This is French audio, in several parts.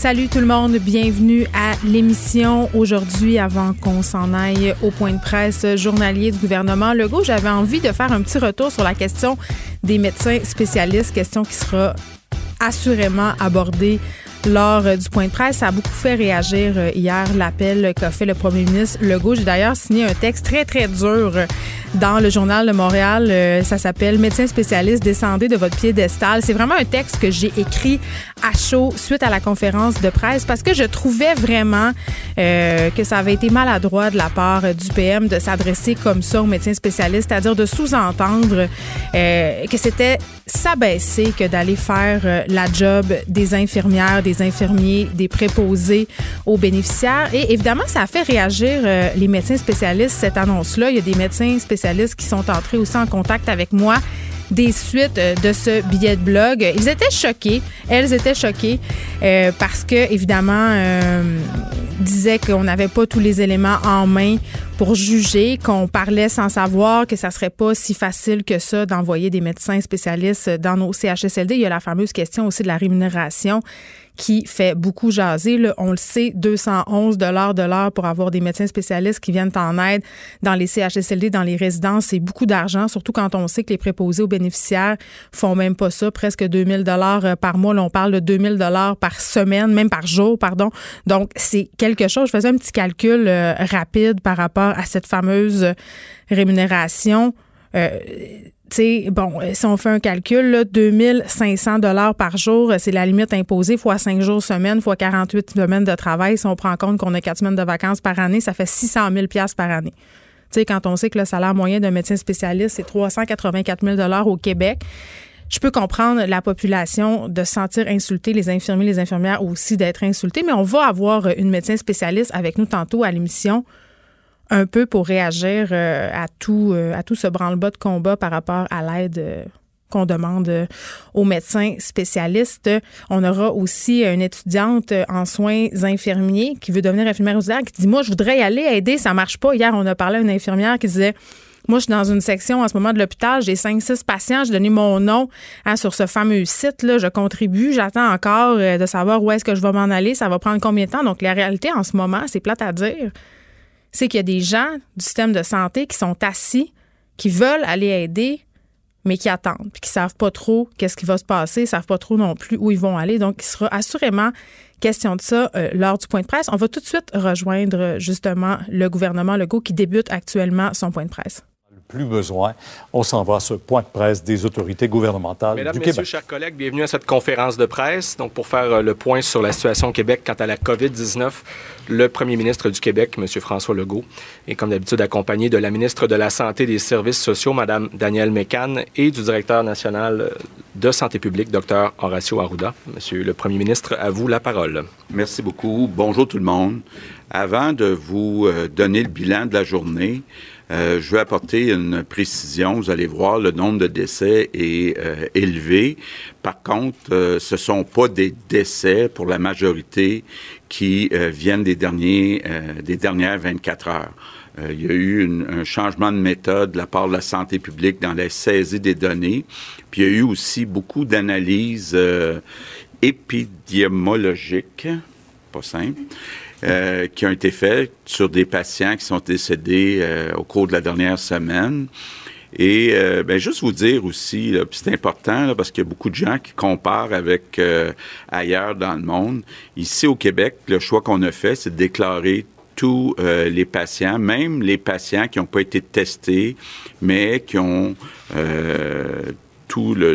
Salut tout le monde, bienvenue à l'émission. Aujourd'hui, avant qu'on s'en aille au point de presse journalier du gouvernement Legault, j'avais envie de faire un petit retour sur la question des médecins spécialistes, question qui sera assurément abordée lors euh, du point de presse. Ça a beaucoup fait réagir euh, hier l'appel qu'a fait le premier ministre Legault. J'ai d'ailleurs signé un texte très, très dur euh, dans le journal de Montréal. Ça s'appelle Médecin spécialiste, descendez de votre piédestal. C'est vraiment un texte que j'ai écrit à chaud suite à la conférence de presse parce que je trouvais vraiment que ça avait été maladroit de la part du PM de s'adresser comme ça aux médecins spécialistes, c'est-à-dire de sous-entendre que c'était s'abaisser que d'aller faire la job des infirmières, des infirmiers, des préposés aux bénéficiaires. Et évidemment, ça a fait réagir euh, les médecins spécialistes, cette annonce-là. Il y a des médecins spécialistes qui sont entrés aussi en contact avec moi des suites euh, de ce billet de blog. Ils étaient choqués, elles étaient choquées euh, parce que évidemment disaient qu'on n'avait pas tous les éléments en main pour juger, qu'on parlait sans savoir que ça serait pas si facile que ça d'envoyer des médecins spécialistes dans nos CHSLD. Il y a la fameuse question aussi de la rémunération qui fait beaucoup jaser. On le sait, 211 dollars de l'heure pour avoir des médecins spécialistes qui viennent en aide dans les CHSLD, dans les résidences, c'est beaucoup d'argent, surtout quand on sait que les préposés aux bénéficiaires font même pas ça, presque 2000 dollars euh, par mois. Là, on parle de 2000 dollars par semaine, même par jour, pardon. Donc, c'est quelque chose. Je faisais un petit calcul euh, rapide par rapport à cette fameuse rémunération. Euh, bon, euh, si on fait un calcul, là, 2500 dollars par jour, euh, c'est la limite imposée, fois 5 jours semaine, fois 48 semaines de travail. Si on prend en compte qu'on a 4 semaines de vacances par année, ça fait 600 000 par année. Quand on sait que le salaire moyen d'un médecin spécialiste, c'est 384 000 dollars au Québec, je peux comprendre la population de se sentir insultée, les infirmiers, les infirmières aussi d'être insultés, mais on va avoir une médecin spécialiste avec nous tantôt à l'émission un peu pour réagir euh, à tout, euh, à tout ce branle-bas de combat par rapport à l'aide euh, qu'on demande aux médecins spécialistes. On aura aussi une étudiante en soins infirmiers qui veut devenir infirmière auxiliaire qui dit Moi, je voudrais y aller aider, ça marche pas. Hier, on a parlé à une infirmière qui disait moi, je suis dans une section en ce moment de l'hôpital, j'ai 5-6 patients, j'ai donné mon nom hein, sur ce fameux site-là, je contribue, j'attends encore de savoir où est-ce que je vais m'en aller, ça va prendre combien de temps? Donc, la réalité en ce moment, c'est plate à dire, c'est qu'il y a des gens du système de santé qui sont assis, qui veulent aller aider, mais qui attendent, puis qui savent pas trop qu'est-ce qui va se passer, savent pas trop non plus où ils vont aller. Donc, il sera assurément question de ça euh, lors du point de presse. On va tout de suite rejoindre justement le gouvernement Legault qui débute actuellement son point de presse plus besoin. On s'en va à ce point de presse des autorités gouvernementales Mesdames, du Messieurs, Québec. chers collègues, bienvenue à cette conférence de presse. Donc, pour faire euh, le point sur la situation au Québec quant à la COVID-19, le premier ministre du Québec, M. François Legault, est comme d'habitude accompagné de la ministre de la Santé et des Services sociaux, Mme Danielle Mécan, et du directeur national de santé publique, Dr. Horacio Arruda. Monsieur le premier ministre, à vous la parole. Merci beaucoup. Bonjour tout le monde. Avant de vous euh, donner le bilan de la journée, euh, je veux apporter une précision. Vous allez voir, le nombre de décès est euh, élevé. Par contre, euh, ce sont pas des décès pour la majorité qui euh, viennent des derniers des dernières 24 heures. il y a eu une, un changement de méthode de la part de la santé publique dans la saisie des données. Puis il y a eu aussi beaucoup d'analyses épidémiologiques, pas simple. Euh, qui ont été faits sur des patients qui sont décédés euh, au cours de la dernière semaine. Et euh, ben, juste vous dire aussi, c'est important là, parce qu'il y a beaucoup de gens qui comparent avec ailleurs dans le monde. Ici au Québec, le choix qu'on a fait, c'est de déclarer tous les patients, même les patients qui n'ont pas été testés, mais qui ont tous le,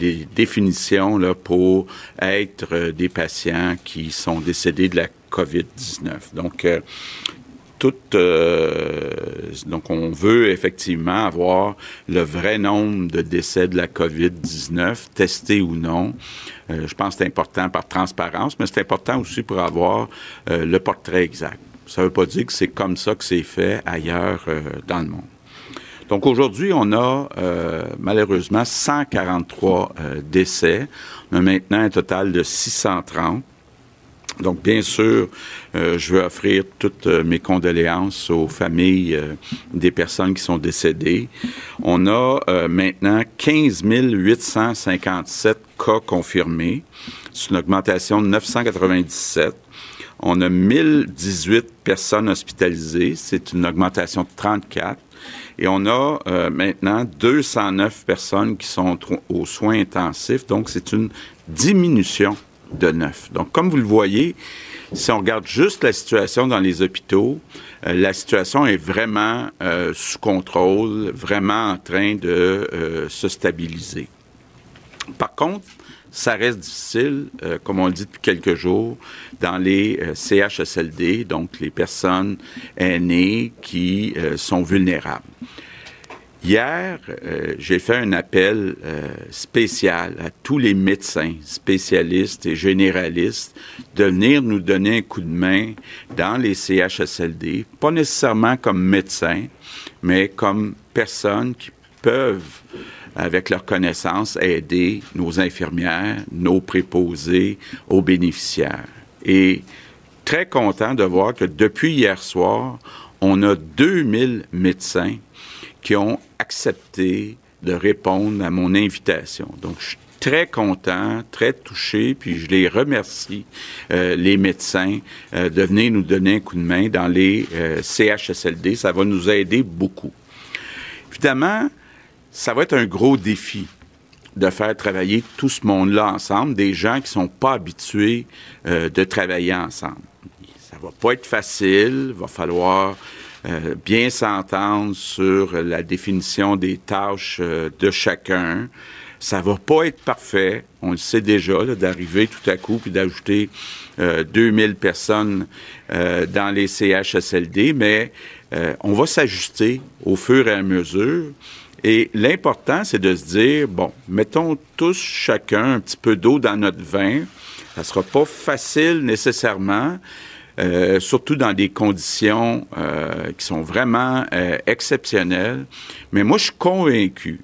les définitions là, pour être euh, des patients qui sont décédés de la COVID-19. Donc, euh, tout, euh, donc, on veut effectivement avoir le vrai nombre de décès de la COVID-19, testés ou non. je pense que c'est important par transparence, mais c'est important aussi pour avoir le portrait exact. Ça ne veut pas dire que c'est comme ça que c'est fait ailleurs euh, dans le monde. Donc aujourd'hui, on a euh, malheureusement 143 euh, décès. On a maintenant un total de 630. Donc, bien sûr, je veux offrir toutes mes condoléances aux familles des personnes qui sont décédées. On a maintenant 15 857 cas confirmés. C'est une augmentation de 997. On a 1018 personnes hospitalisées. C'est une augmentation de 34. Et on a euh, maintenant 209 personnes qui sont aux soins intensifs. Donc, c'est une diminution de 9. Donc, comme vous le voyez, si on regarde juste la situation dans les hôpitaux, euh, la situation est vraiment euh, sous contrôle, vraiment en train de se stabiliser. Par contre, ça reste difficile, euh, comme on le dit depuis quelques jours, dans les euh, CHSLD, donc les personnes aînées qui euh, sont vulnérables. Hier, j'ai fait un appel spécial à tous les médecins, spécialistes et généralistes de venir nous donner un coup de main dans les CHSLD, pas nécessairement comme médecins, mais comme personnes qui peuvent avec leurs connaissances, aider nos infirmières, nos préposés, aux bénéficiaires. Et très content de voir que depuis hier soir, on a 2000 médecins qui ont accepté de répondre à mon invitation. Donc, je suis très content, très touché, puis je les remercie, euh, les médecins, euh, de venir nous donner un coup de main dans les euh, CHSLD. Ça va nous aider beaucoup. Évidemment, ça va être un gros défi de faire travailler tout ce monde-là ensemble, des gens qui ne sont pas habitués euh, de travailler ensemble. Ça va pas être facile, il va falloir euh, bien s'entendre sur la définition des tâches euh, de chacun. Ça va pas être parfait, on le sait déjà, d'arriver tout à coup puis d'ajouter 2000 personnes dans les CHSLD, mais on va s'ajuster au fur et à mesure. Et l'important, c'est de se dire, bon, mettons tous chacun un petit peu d'eau dans notre vin. Ça sera pas facile nécessairement, euh, surtout dans des conditions euh, qui sont vraiment euh, exceptionnelles. Mais moi, je suis convaincu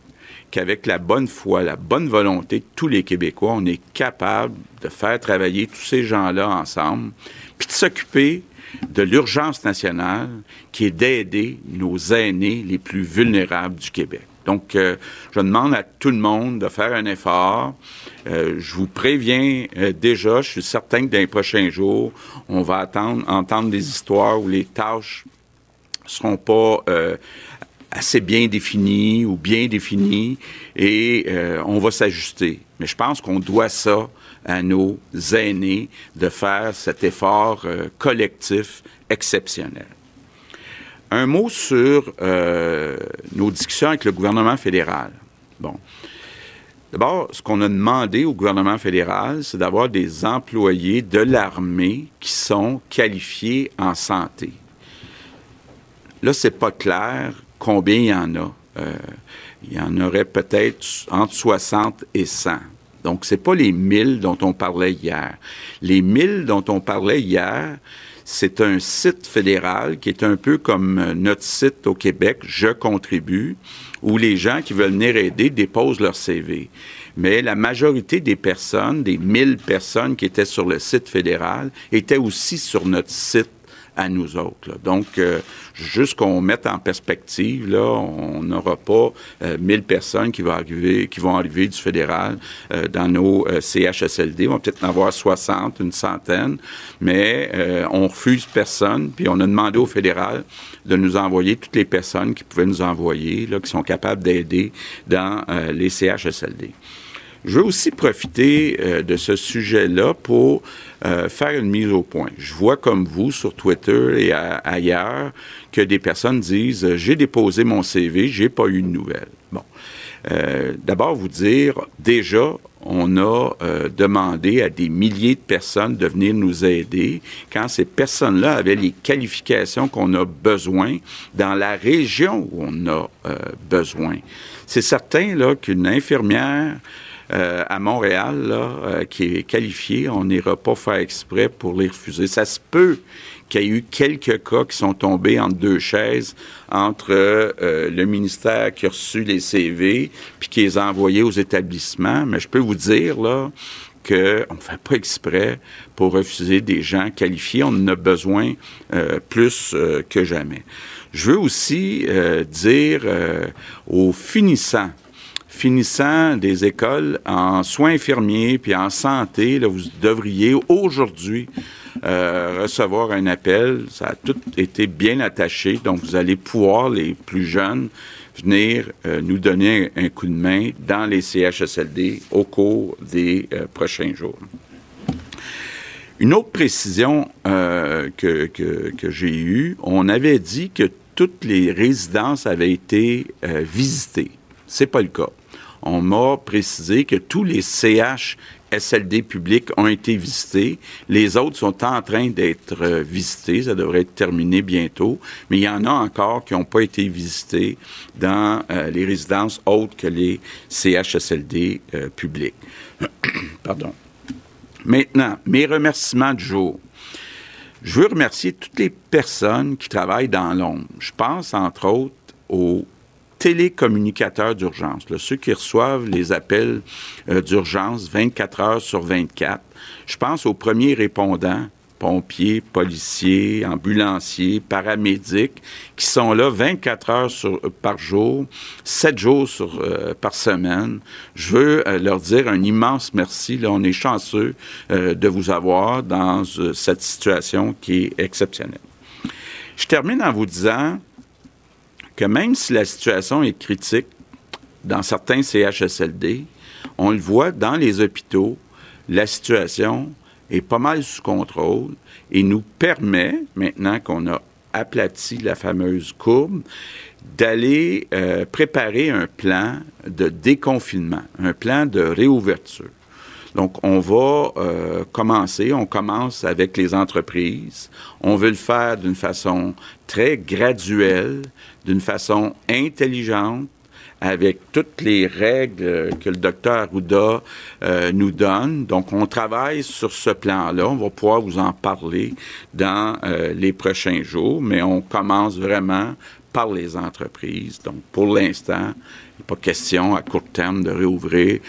qu'avec la bonne foi, la bonne volonté de tous les Québécois, on est capable de faire travailler tous ces gens-là ensemble, puis de s'occuper de l'urgence nationale qui est d'aider nos aînés les plus vulnérables du Québec. Donc, euh, je demande à tout le monde de faire un effort. Euh, je vous préviens euh, déjà, je suis certain que dans les prochains jours, on va attendre, entendre des histoires où les tâches seront pas assez bien définies ou bien définies et on va s'ajuster. Mais je pense qu'on doit ça à nos aînés de faire cet effort collectif exceptionnel. Un mot sur euh, nos discussions avec le gouvernement fédéral. Bon. D'abord, ce qu'on a demandé au gouvernement fédéral, c'est d'avoir des employés de l'armée qui sont qualifiés en santé. Là, c'est pas clair combien il y en a. Euh, il y en aurait peut-être entre 60 et 100. Donc, c'est pas les 1000 dont on parlait hier. Les 1000 dont on parlait hier, c'est un site fédéral qui est un peu comme euh, notre site au Québec, Je contribue, où les gens qui veulent venir aider déposent leur CV. Mais la majorité des personnes, des 1000 personnes qui étaient sur le site fédéral, étaient aussi sur notre site à nous autres. Donc, euh, juste qu'on mette en perspective, là, on n'aura pas 1000 euh, personnes qui vont arriver, qui vont arriver du fédéral euh, dans nos CHSLD. On va peut-être en avoir 60, une centaine, mais on refuse personne, puis on a demandé au fédéral de nous envoyer toutes les personnes qui pouvaient nous envoyer, là, qui sont capables d'aider dans les CHSLD. Je veux aussi profiter euh, de ce sujet-là pour euh, faire une mise au point. Je vois comme vous sur Twitter et ailleurs que des personnes disent j'ai déposé mon CV, j'ai pas eu de nouvelles. Bon, euh, d'abord vous dire déjà on a demandé à des milliers de personnes de venir nous aider quand ces personnes-là avaient les qualifications qu'on a besoin dans la région où on a besoin. C'est certain là qu'une infirmière euh, à Montréal, là, euh, qui est qualifié, on n'ira pas faire exprès pour les refuser. Ça se peut qu'il y a eu quelques cas qui sont tombés entre deux chaises, entre euh, le ministère qui a reçu les CV puis qui les a envoyés aux établissements. Mais je peux vous dire, là, qu'on ne fait pas exprès pour refuser des gens qualifiés. On en a besoin euh, plus euh, que jamais. Je veux aussi dire aux finissants finissant des écoles en soins infirmiers puis en santé, vous devriez aujourd'hui euh, recevoir un appel. Ça a tout été bien attaché, donc vous allez pouvoir, les plus jeunes, venir euh, nous donner un, coup de main dans les CHSLD au cours des euh, prochains jours. Une autre précision que, que, que j'ai eue, on avait dit que toutes les résidences avaient été visitées. C'est pas le cas on m'a précisé que tous les CH SLD publics ont été visités. Les autres sont en train d'être euh, visités. Ça devrait être terminé bientôt. Mais il y en a encore qui n'ont pas été visités dans euh, les résidences autres que les CHSLD euh, publics. Pardon. Maintenant, mes remerciements du jour. Je veux remercier toutes les personnes qui travaillent dans l'ombre. Je pense, entre autres, aux télécommunicateurs d'urgence, ceux qui reçoivent les appels euh, d'urgence 24 heures sur 24. Je pense aux premiers répondants, pompiers, policiers, ambulanciers, paramédics, qui sont là 24 heures sur, par jour, 7 jours sur, euh, par semaine. Je veux euh, leur dire un immense merci. Là, on est chanceux de vous avoir dans cette situation qui est exceptionnelle. Je termine en vous disant que même si la situation est critique dans certains CHSLD, on le voit dans les hôpitaux, la situation est pas mal sous contrôle et nous permet, maintenant qu'on a aplati la fameuse courbe, d'aller euh, préparer un plan de déconfinement, un plan de réouverture. Donc, on va euh, commencer, on commence avec les entreprises. On veut le faire d'une façon très graduelle, d'une façon intelligente, avec toutes les règles que le docteur Arruda euh, nous donne. Donc, on travaille sur ce plan-là. On va pouvoir vous en parler dans euh, les prochains jours, mais on commence vraiment par les entreprises. Donc, pour l'instant, il n'est pas question à court terme de réouvrir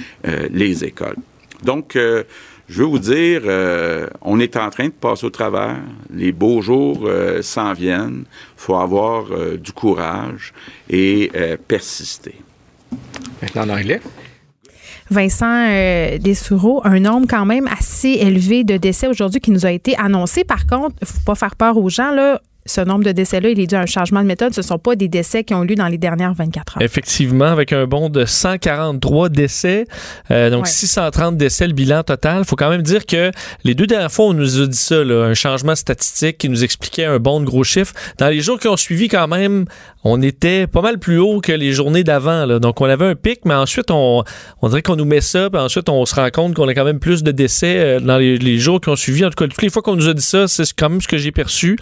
les écoles. Donc, euh, je veux vous dire, euh, on est en train de passer au travers. Les beaux jours euh, s'en viennent. Il faut avoir du courage et persister. Maintenant en anglais. Vincent Dessoureau, un nombre quand même assez élevé de décès aujourd'hui qui nous a été annoncé. Par contre, il ne faut pas faire peur aux gens. Là, ce nombre de décès-là, il est dû à un changement de méthode. Ce ne sont pas des décès qui ont eu lieu dans les dernières 24 heures. Effectivement, avec un bond de 143 décès, euh, donc 630 décès le bilan total. Il faut quand même dire que les deux dernières fois, on nous a dit ça, un changement statistique qui nous expliquait un bond de gros chiffres. Dans les jours qui ont suivi, quand même, on était pas mal plus haut que les journées d'avant. Donc, on avait un pic, mais ensuite, on, on dirait qu'on nous met ça, puis ensuite, on se rend compte qu'on a quand même plus de décès euh, dans les, jours qui ont suivi. En tout cas, toutes les fois qu'on nous a dit ça, c'est quand même ce que j'ai perçu.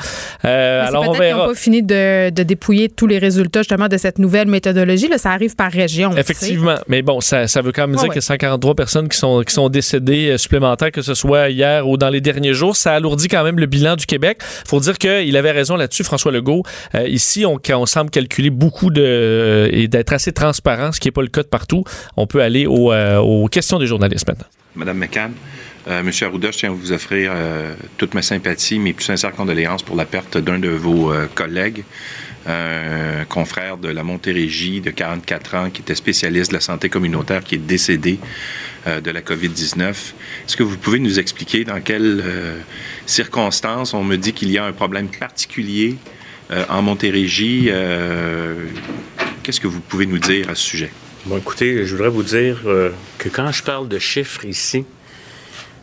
Euh, alors, on verra. pas fini de, de, dépouiller tous les résultats, justement, de cette nouvelle méthodologie. Là, ça arrive par région. Effectivement. Mais bon, ça, ça veut quand même dire qu'il y a 143 personnes qui sont, qui sont décédées euh, supplémentaires, que ce soit hier ou dans les derniers jours. Ça alourdit quand même le bilan du Québec. faut dire qu'il avait raison là-dessus, François Legault. ici, on, on semble calculer beaucoup de euh, et d'être assez transparent, ce qui n'est pas le cas de partout. On peut aller euh, aux questions des journalistes maintenant. Madame McCann, euh, Monsieur Arruda, je tiens à vous offrir toute ma sympathie, mes plus sincères condoléances pour la perte d'un de vos collègues, un confrère de la Montérégie de 44 ans qui était spécialiste de la santé communautaire qui est décédé de la COVID-19. Est-ce que vous pouvez nous expliquer dans quelles circonstances on me dit qu'il y a un problème particulier euh, en Montérégie. Euh, qu'est-ce que vous pouvez nous dire à ce sujet? Bon, écoutez, je voudrais vous dire euh, que quand je parle de chiffres ici,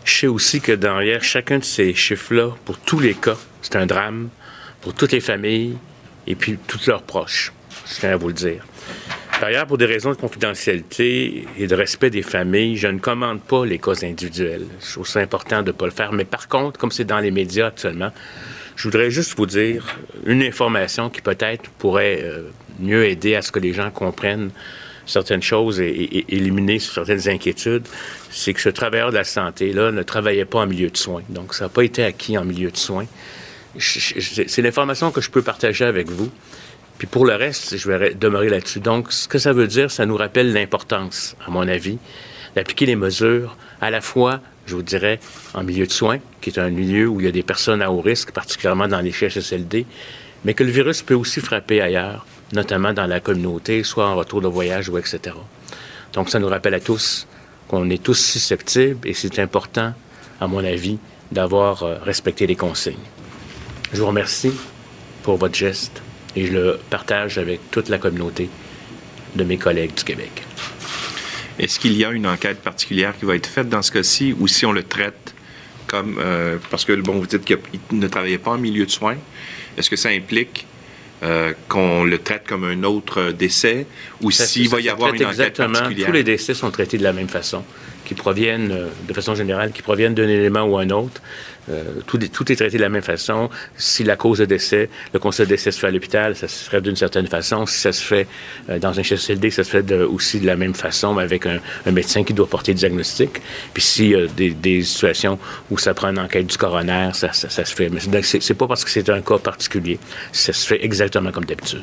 je sais aussi que derrière chacun de ces chiffres-là, pour tous les cas, c'est un drame pour toutes les familles et puis tous leurs proches. Je tiens à vous le dire. D'ailleurs, pour des raisons de confidentialité et de respect des familles, je ne commande pas les cas individuels. Je trouve ça important de ne pas le faire. Mais par contre, comme c'est dans les médias actuellement, je voudrais juste vous dire une information qui peut-être pourrait euh, mieux aider à ce que les gens comprennent certaines choses et, éliminer certaines inquiétudes, c'est que ce travailleur de la santé-là ne travaillait pas en milieu de soins. Donc, ça n'a pas été acquis en milieu de soins. c'est l'information que je peux partager avec vous. Puis pour le reste, je vais demeurer là-dessus. Donc, ce que ça veut dire, ça nous rappelle l'importance, à mon avis, d'appliquer les mesures à la fois, je vous dirais, en milieu de soins, qui est un milieu où il y a des personnes à haut risque, particulièrement dans les CHSLD, mais que le virus peut aussi frapper ailleurs, notamment dans la communauté, soit en retour de voyage ou etc. Donc, ça nous rappelle à tous qu'on est tous susceptibles et c'est important, à mon avis, d'avoir euh, respecté les consignes. Je vous remercie pour votre geste et je le partage avec toute la communauté de mes collègues du Québec. Est-ce qu'il y a une enquête particulière qui va être faite dans ce cas-ci ou si on le traite comme... Euh, parce que, bon, vous dites qu'il ne travaillait pas en milieu de soins. Est-ce que ça implique euh, qu'on le traite comme un autre décès ou s'il va y avoir une enquête particulière? Tous les décès sont traités de la même façon qui proviennent, euh, de façon générale, qui proviennent d'un élément ou un autre. Euh, tout, tout, est traité de la même façon. Si la cause de décès, le constat de décès se fait à l'hôpital, ça se ferait d'une certaine façon. Si ça se fait euh, dans un CHSLD, ça se fait aussi de la même façon, mais avec un, médecin qui doit porter le diagnostic. Puis s'il y a des, des, situations où ça prend une enquête du coroner, ça, ça, se fait. Mais c'est pas parce que c'est un cas particulier. Ça se fait exactement comme d'habitude.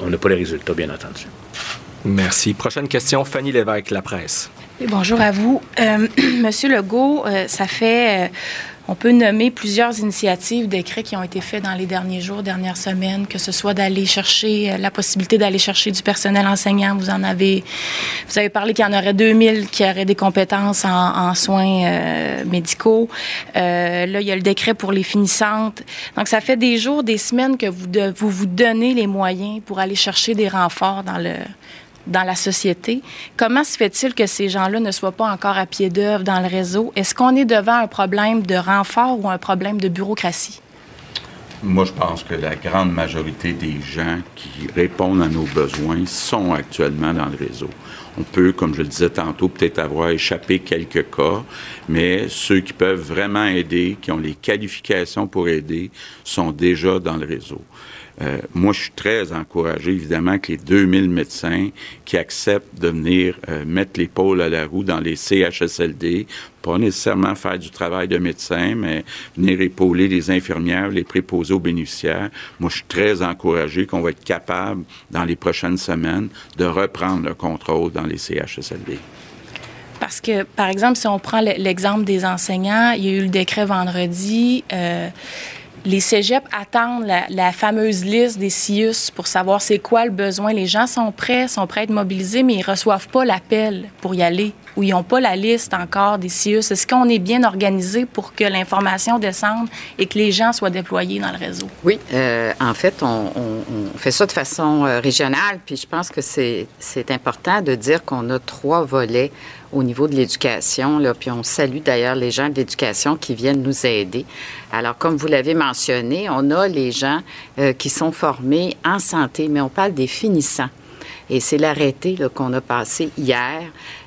On n'a pas les résultats, bien entendu. Merci. Prochaine question, Fanny Lévesque, La Presse. bonjour à vous. Euh, Monsieur Legault, ça fait on peut nommer plusieurs initiatives, décrets qui ont été faits dans les derniers jours, dernières semaines, que ce soit d'aller chercher euh, la possibilité d'aller chercher du personnel enseignant. Vous en avez, vous avez parlé qu'il y en aurait 2000 qui auraient des compétences en, soins euh, médicaux. Euh, là, il y a le décret pour les finissantes. Donc, ça fait des jours, des semaines que vous, vous vous donnez les moyens pour aller chercher des renforts dans le dans la société. Comment se fait-il que ces gens-là ne soient pas encore à pied d'œuvre dans le réseau? Est-ce qu'on est devant un problème de renfort ou un problème de bureaucratie? Moi, je pense que la grande majorité des gens qui répondent à nos besoins sont actuellement dans le réseau. On peut, comme je le disais tantôt, peut-être avoir échappé quelques cas, mais ceux qui peuvent vraiment aider, qui ont les qualifications pour aider, sont déjà dans le réseau. Euh, moi, je suis très encouragé, évidemment, que les 2000 médecins qui acceptent de venir euh, mettre l'épaule à la roue dans les CHSLD, pas nécessairement faire du travail de médecin, mais venir épauler les infirmières, les préposer aux bénéficiaires. Moi, je suis très encouragé qu'on va être capable, dans les prochaines semaines, de reprendre le contrôle dans les CHSLD. Parce que, par exemple, si on prend l'exemple des enseignants, il y a eu le décret vendredi. Euh, les cégeps attendent la, fameuse liste des CIUS pour savoir c'est quoi le besoin. Les gens sont prêts, sont prêts à être mobilisés, mais ils reçoivent pas l'appel pour y aller ou ils n'ont pas la liste encore des CIUS. Est-ce qu'on est bien organisé pour que l'information descende et que les gens soient déployés dans le réseau? Oui, euh, en fait, on, fait ça de façon euh, régionale, puis je pense que c'est important de dire qu'on a trois volets au niveau de l'éducation. Puis on salue d'ailleurs les gens de l'éducation qui viennent nous aider. Alors, comme vous l'avez mentionné, on a les gens euh, qui sont formés en santé, mais on parle des finissants. Et c'est l'arrêté qu'on a passé hier.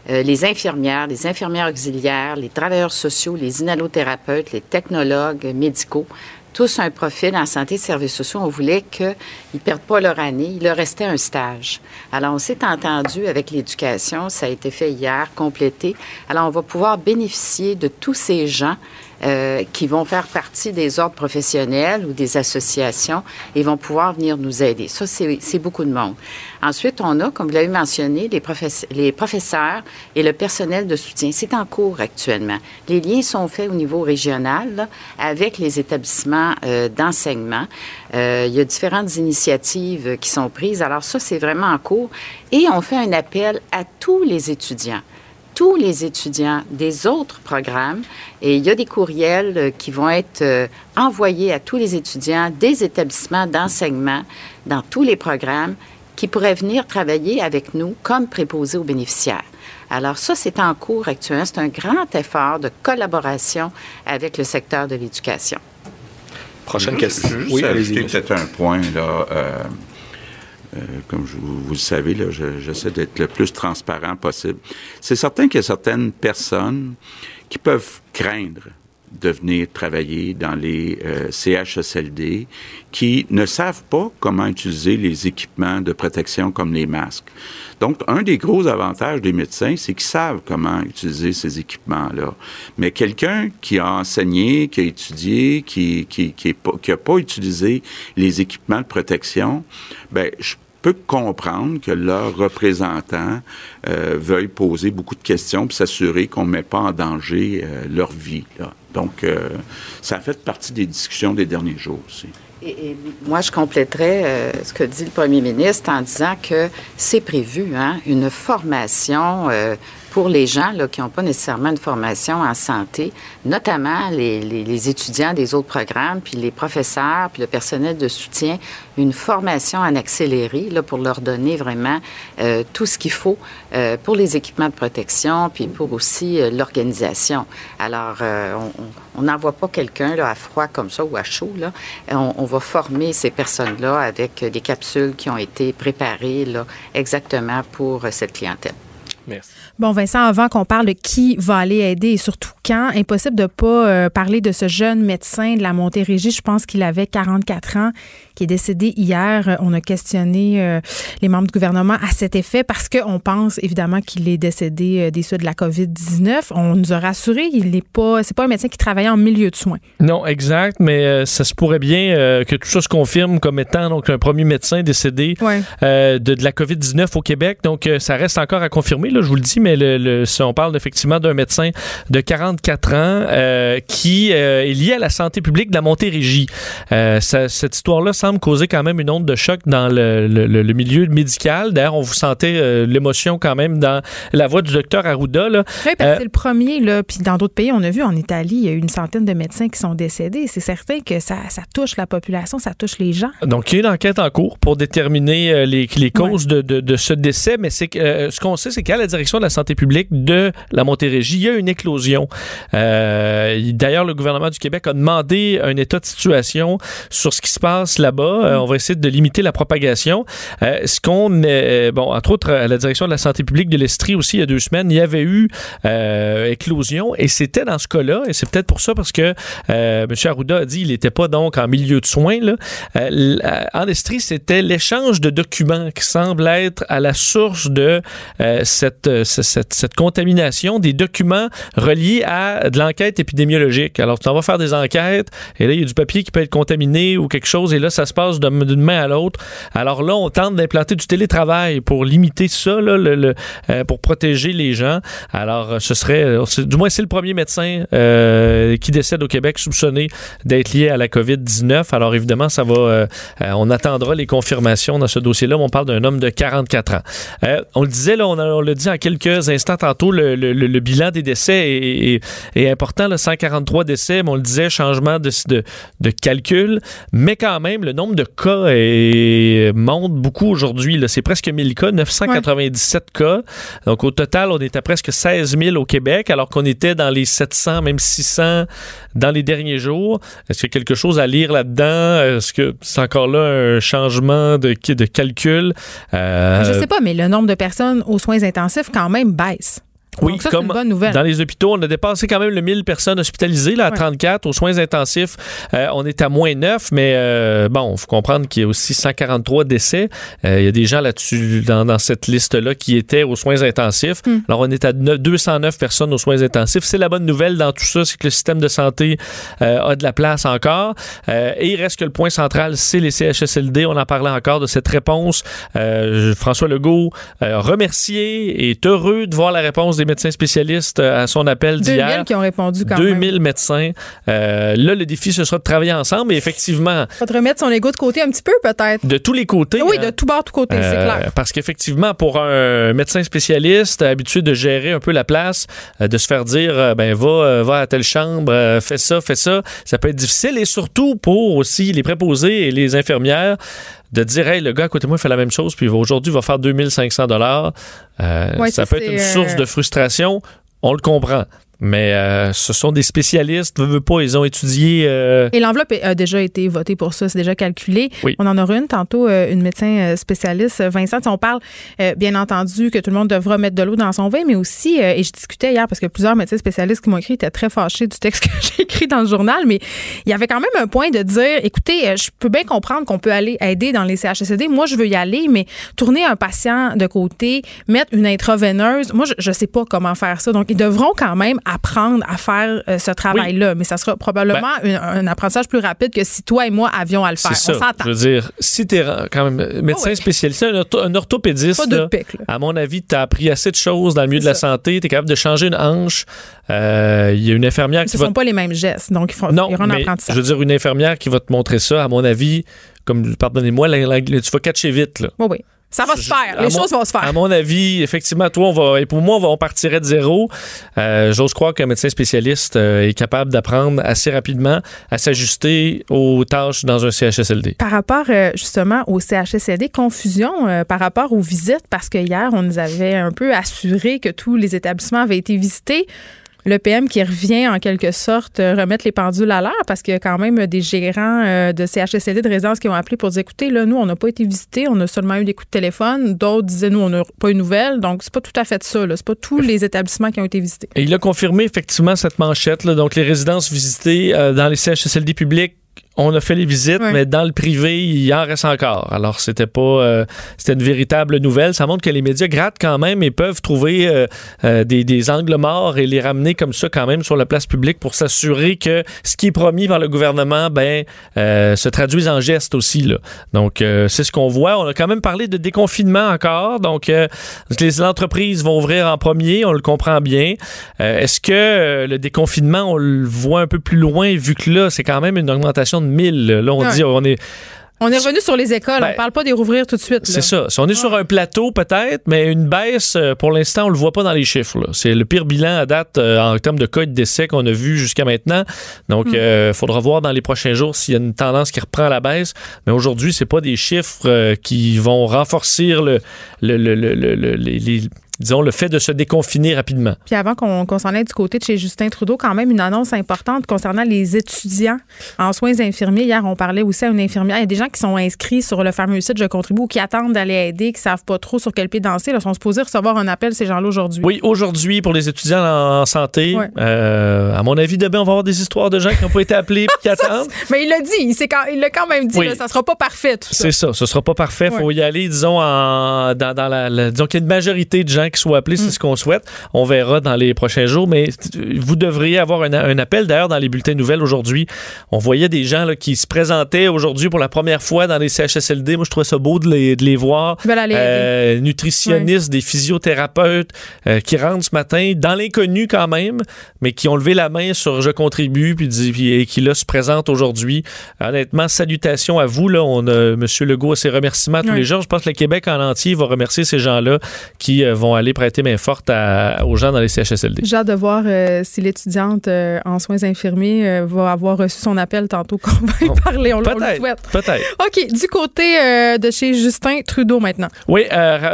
Euh, les infirmières, les infirmières auxiliaires, les travailleurs sociaux, les inhalothérapeutes, les technologues médicaux, tous un profil en santé et services sociaux. On voulait qu'ils ne perdent pas leur année. Il leur restait un stage. Alors, on s'est entendu avec l'éducation. Ça a été fait hier, complété. Alors, on va pouvoir bénéficier de tous ces gens euh, qui vont faire partie des ordres professionnels ou des associations et vont pouvoir venir nous aider. Ça, c'est beaucoup de monde. Ensuite, on a, comme vous l'avez mentionné, les, professeurs et le personnel de soutien. C'est en cours actuellement. Les liens sont faits au niveau régional avec les établissements euh, d'enseignement. Euh, il y a différentes initiatives qui sont prises. Alors ça, c'est vraiment en cours. Et on fait un appel à tous les étudiants tous les étudiants des autres programmes et il y a des courriels euh, qui vont être euh, envoyés à tous les étudiants des établissements d'enseignement dans tous les programmes qui pourraient venir travailler avec nous comme préposés aux bénéficiaires. Alors ça, c'est en cours actuellement. C'est un grand effort de collaboration avec le secteur de l'éducation. Prochaine question. oui, ajouter peut-être un point là. Euh, euh, comme vous, le savez, j'essaie d'être le plus transparent possible. C'est certain qu'il y a certaines personnes qui peuvent craindre de venir travailler dans les euh, CHSLD qui ne savent pas comment utiliser les équipements de protection comme les masques. Donc, un des gros avantages des médecins, c'est qu'ils savent comment utiliser ces équipements-là. Mais quelqu'un qui a enseigné, qui a étudié, qui qui qui, qui a pas utilisé les équipements de protection, ben je peux comprendre que leurs représentants euh, veuillent poser beaucoup de questions pour s'assurer qu'on ne met pas en danger euh, leur vie. Là. Donc, euh, ça a fait partie des discussions des derniers jours aussi. Et, moi, je compléterais euh, ce que dit le premier ministre en disant que c'est prévu, hein, une formation euh, pour les gens là, qui n'ont pas nécessairement une formation en santé, notamment les, les, les, étudiants des autres programmes, puis les professeurs, puis le personnel de soutien, une formation en accéléré là, pour leur donner vraiment euh, tout ce qu'il faut euh, pour les équipements de protection, puis pour aussi euh, l'organisation. Alors, euh, on n'envoie pas quelqu'un à froid comme ça ou à chaud. Là. On, on va former ces personnes-là avec des capsules qui ont été préparées là, exactement pour cette clientèle. Merci. Bon, Vincent, avant qu'on parle de qui va aller aider et surtout quand, impossible de ne pas euh, parler de ce jeune médecin de la Montérégie. Je pense qu'il avait 44 ans, qui est décédé hier. On a questionné euh, les membres du gouvernement à cet effet parce qu'on pense évidemment qu'il est décédé euh, des suites de la COVID-19. On nous a rassuré, il n'est pas, c'est pas un médecin qui travaillait en milieu de soins. Non, exact, mais euh, ça se pourrait bien euh, que tout ça se confirme comme étant donc un premier médecin décédé Ouais. euh, de, de la COVID-19 au Québec. Donc, euh, ça reste encore à confirmer, là, je vous le dis, mais le, le- si on parle effectivement d'un médecin de 44 ans euh, qui euh, est lié à la santé publique de la Montérégie. Euh, ça- cette histoire-là semble causer quand même une onde de choc dans le, le- le- le milieu médical. D'ailleurs, on vous sentait euh, l'émotion quand même dans la voix du docteur Arruda. Là. Oui, parce que c'est le premier, là. Puis dans d'autres pays, on a vu en Italie, il y a eu une centaine de médecins qui sont décédés. C'est certain que ça, ça touche la population, ça touche les gens. Donc, il y a une enquête en cours pour déterminer les, les causes de, de- de ce décès, mais c'est ce qu'on sait, c'est qu'à la direction de la santé publique de la Montérégie, il y a une éclosion. Euh, D'ailleurs, le gouvernement du Québec a demandé un état de situation sur ce qui se passe là-bas. Euh, on va essayer de limiter la propagation. Euh, ce qu'on, bon, entre autres, à la direction de la santé publique de l'Estrie aussi, il y a deux semaines, il y avait eu éclosion et c'était dans ce cas-là, et c'est peut-être pour ça parce que M. Arruda a dit qu'il n'était pas donc en milieu de soins. En Estrie, c'était l'échange de documents qui semble être à la source de cette, ce- cette, cette contamination, des documents reliés à de l'enquête épidémiologique. Alors, tu en vas faire des enquêtes, et là, il y a du papier qui peut être contaminé ou quelque chose, et là, ça se passe d'une main à l'autre. Alors là, on tente d'implanter du télétravail pour limiter ça, le, le- euh, pour protéger les gens. Alors, euh, ce serait, euh, du moins, c'est le premier médecin qui décède au Québec soupçonné d'être lié à la COVID-19. Alors, évidemment, ça va, on attendra les confirmations dans ce dossier-là. On parle d'un homme de 44 ans. On le disait, là, on, a- on l'a dit en quelques instants tantôt, le, le- le- le bilan des décès est- est important. Là, 143 décès, on le disait, changement de, de, de calcul. Mais quand même, le nombre de cas est- monte beaucoup aujourd'hui. C'est presque 1000 cas, 997 cas. Donc, au total, on est à presque 16 000 au Québec, alors qu'on était dans les 700, même 600 dans les derniers jours. Est-ce qu'il y a quelque chose à lire là-dedans? Est-ce que c'est encore là un changement de, de calcul? Euh, Je sais pas, mais le nombre de personnes aux soins intensifs quand même baisse. Oui, ça, comme une bonne nouvelle. dans les hôpitaux, on a dépassé quand même le 1000 personnes hospitalisées là, à Ouais. 34 aux soins intensifs. euh, on est à moins 9, mais euh, bon, il faut comprendre qu'il y a aussi 143 décès. Euh, Il y a des gens là-dessus dans, dans cette liste-là qui étaient aux soins intensifs. Hmm. Alors, on est à ne- 209 personnes aux soins intensifs. C'est la bonne nouvelle dans tout ça, c'est que le système de santé a de la place encore. Et il reste que le point central, c'est les CHSLD. On en parlait encore de cette réponse. François Legault, remercié, est heureux de voir la réponse des médecins spécialistes euh, à son appel 2000 d'hier. qui ont répondu quand 2000 même. médecins. Euh, là, le défi, ce sera de travailler ensemble. Et effectivement, Faut te remettre son ego de côté un petit peu, peut-être. de tous les côtés. Oui, hein, de tout bord, tout côté, c'est euh, clair. Parce qu'effectivement, pour un médecin spécialiste habitué de gérer un peu la place, de se faire dire, ben va, va à telle chambre, fais ça, fais ça, ça peut être difficile. Et surtout pour aussi les préposés et les infirmières de dire, hey, le gars à côté de moi fait la même chose, puis aujourd'hui il va faire 2500 dollars. Euh, Ouais, ça ça, peut être une euh, source de frustration. On le comprend. Mais euh, ce sont des spécialistes, veux, veux pas, ils ont étudié. euh, Et l'enveloppe a déjà été votée pour ça, c'est déjà calculé. Oui. On en aura une tantôt, euh, une médecin euh, spécialiste. Vincent, on parle euh, bien entendu que tout le monde devra mettre de l'eau dans son vin, mais aussi, euh, et je discutais hier parce que plusieurs médecins spécialistes qui m'ont écrit étaient très fâchés du texte que j'ai écrit dans le journal, mais il y avait quand même un point de dire, écoutez, je peux bien comprendre qu'on peut aller aider dans les CHSLD. Moi, je veux y aller, mais tourner un patient de côté, mettre une intraveineuse, moi, je ne sais pas comment faire ça. Donc, ils devront quand même apprendre à faire euh, ce travail-là, mais ça sera probablement un, un apprentissage plus rapide que si toi et moi avions à le faire. On s'entend. Je veux dire, si tu es quand même médecin Ah ouais. spécialisé, un, ortho- un orthopédiste, Pas de là, pic, là. à mon avis, tu as appris assez de choses dans le milieu de la ça. santé. Tu es capable de changer une hanche. Euh, Il y a une infirmière Ce qui ne va. sont pas les mêmes gestes, donc il, faut, non, un mais apprentissage. je veux dire, une infirmière qui va te montrer ça, à mon avis, comme, pardonnez-moi, tu vas catcher vite. Là. Oui, oui. Ça va se faire. Les mon- choses vont se faire. À mon avis, effectivement, toi, on va, et pour moi, on, va, on partirait de zéro. Euh, J'ose croire qu'un médecin spécialiste euh, est capable d'apprendre assez rapidement à s'ajuster aux tâches dans un CHSLD. Par rapport euh, justement au CHSLD, confusion par rapport aux visites, parce que hier, on nous avait un peu assuré que tous les établissements avaient été visités. Le PM qui revient en quelque sorte euh, remettre les pendules à l'heure parce qu'il y a quand même des gérants euh, de CHSLD de résidence qui ont appelé pour dire écoutez, là, nous, on n'a pas été visités, on a seulement eu des coups de téléphone. D'autres disaient nous, on n'a pas eu de nouvelles. Donc, c'est pas tout à fait ça. C'est pas tous les établissements qui ont été visités. Et il a confirmé effectivement cette manchette. Là, donc, les résidences visitées euh, dans les CHSLD publics, on a fait les visites, mais dans le privé, il en reste encore. Alors, c'était pas, euh, c'était une véritable nouvelle. Ça montre que les médias grattent quand même et peuvent trouver euh, euh, des, des angles morts et les ramener comme ça quand même sur la place publique pour s'assurer que ce qui est promis par le gouvernement, ben, se traduise en gestes aussi. Là. Donc, c'est ce qu'on voit. On a quand même parlé de déconfinement encore. Donc, les entreprises vont ouvrir en premier, on le comprend bien. Est-ce que le déconfinement, on le voit un peu plus loin, vu que là, c'est quand même une augmentation de 1000. Là, on Ouais. dit, on est, On est revenu sur les écoles. Ben, on parle pas des rouvrir tout de suite. c'est ça. Si on est sur un plateau, peut-être, mais une baisse, euh, pour l'instant, on le voit pas dans les chiffres. C'est le pire bilan à date euh, en termes de cas de décès qu'on a vu jusqu'à maintenant. Donc, il faudra voir dans les prochains jours s'il y a une tendance qui reprend à la baisse. Mais aujourd'hui, c'est pas des chiffres euh, qui vont renforcer le, le, le- le- le- le- les- les- disons, le fait de se déconfiner rapidement. Puis avant qu'on s'en aille du côté de chez Justin Trudeau, quand même une annonce importante concernant les étudiants en soins infirmiers. Hier, on parlait aussi à une infirmière. Il y a des gens qui sont inscrits sur le fameux site Je contribue ou qui attendent d'aller aider, qui savent pas trop sur quel pied danser. Là, ils sont supposés recevoir un appel, ces gens-là, aujourd'hui. Oui, aujourd'hui, pour les étudiants en santé, Ouais. euh, à mon avis, demain, on va avoir des histoires de gens qui n'ont pas été appelés et qui attendent. Mais il l'a dit, il quand- l'a quand même dit. Oui. là, ça sera pas parfait. C'est ça, ce sera pas parfait. Il faut y aller, disons, en, dans, dans la, la- disons qu'il y a une majorité de gens qui soient appelés, Mm. c'est ce qu'on souhaite. On verra dans les prochains jours, mais vous devriez avoir un, un appel. D'ailleurs, dans les bulletins de nouvelles aujourd'hui, on voyait des gens là, qui se présentaient aujourd'hui pour la première fois dans les CHSLD. Moi, je trouvais ça beau de les, de les voir. Aller Euh, nutritionnistes, des physiothérapeutes euh, qui rentrent ce matin dans l'inconnu quand même, mais qui ont levé la main sur Je contribue puis, et qui là se présentent aujourd'hui. Honnêtement, salutations à vous. Là, on a M. Legault ses remerciements tous Oui. les jours. Je pense que le Québec en entier va remercier ces gens-là qui euh, vont aller prêter main forte à- aux gens dans les CHSLD. J'ai hâte de voir euh, si l'étudiante euh, en soins infirmiers euh, va avoir reçu son appel tantôt qu'on va y parler. On, le- on le souhaite. Peut-être. OK, du côté de chez Justin Trudeau maintenant. Oui,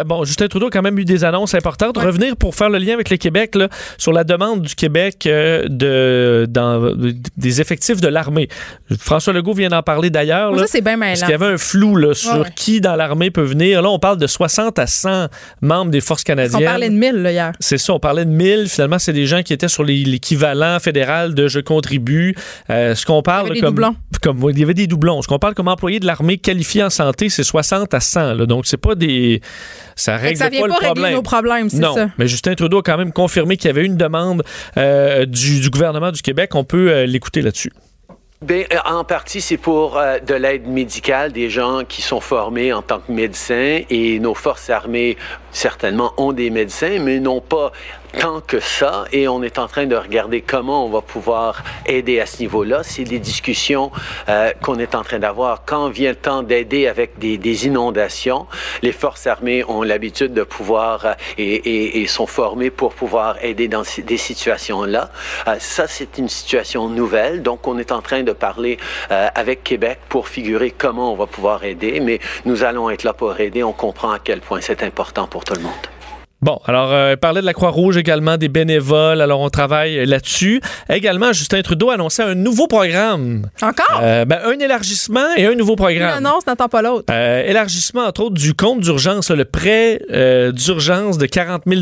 bon, Justin Trudeau a quand même eu des annonces importantes. Ouais. Revenir pour faire le lien avec le Québec là, sur la demande du Québec de, dans, des effectifs de l'armée. François Legault vient d'en parler d'ailleurs. Là. ça, c'est bien Parce qu'il y avait un flou là, sur Ouais, ouais. qui dans l'armée peut venir. Là, on parle de 60 à 100 membres des forces Parce qu'on parlait de 1000 là, hier. C'est ça, on parlait de 1000. Finalement, c'est des gens qui étaient sur l'équivalent fédéral de je contribue. Euh, ce qu'on parle Il y avait des comme, doublons. comme il y avait des doublons. Ce qu'on parle comme employé de l'armée qualifié en santé, c'est 60 à 100. là. Donc c'est pas des ça règle ça vient pas, pas, le régler problème. nos problèmes, c'est non, ça. mais Justin Trudeau a quand même confirmé qu'il y avait une demande euh, du, du gouvernement du Québec. On peut euh, l'écouter là-dessus. Bien, euh, en partie, c'est pour euh, de l'aide médicale, des gens qui sont formés en tant que médecins et nos forces armées, certainement, ont des médecins, mais non pas tant que ça. Et on est en train de regarder comment on va pouvoir aider à ce niveau-là. C'est des discussions euh, qu'on est en train d'avoir. Quand vient le temps d'aider avec des, des inondations, les forces armées ont l'habitude de pouvoir euh, et, et- et sont formées pour pouvoir aider dans des situations-là. Euh, ça, c'est une situation nouvelle. Donc, on est en train de parler euh, avec Québec pour figurer comment on va pouvoir aider. Mais nous allons être là pour aider. On comprend à quel point c'est important pour tout le monde. Bon, alors, euh, parler de la Croix-Rouge également, des bénévoles. Alors, on travaille là-dessus. Également, Justin Trudeau a annoncé un nouveau programme. Encore? Euh, ben, un élargissement et un nouveau programme. Non, ça n'attend pas l'autre. Euh, élargissement, entre autres, du compte d'urgence, le prêt d'urgence de 40 000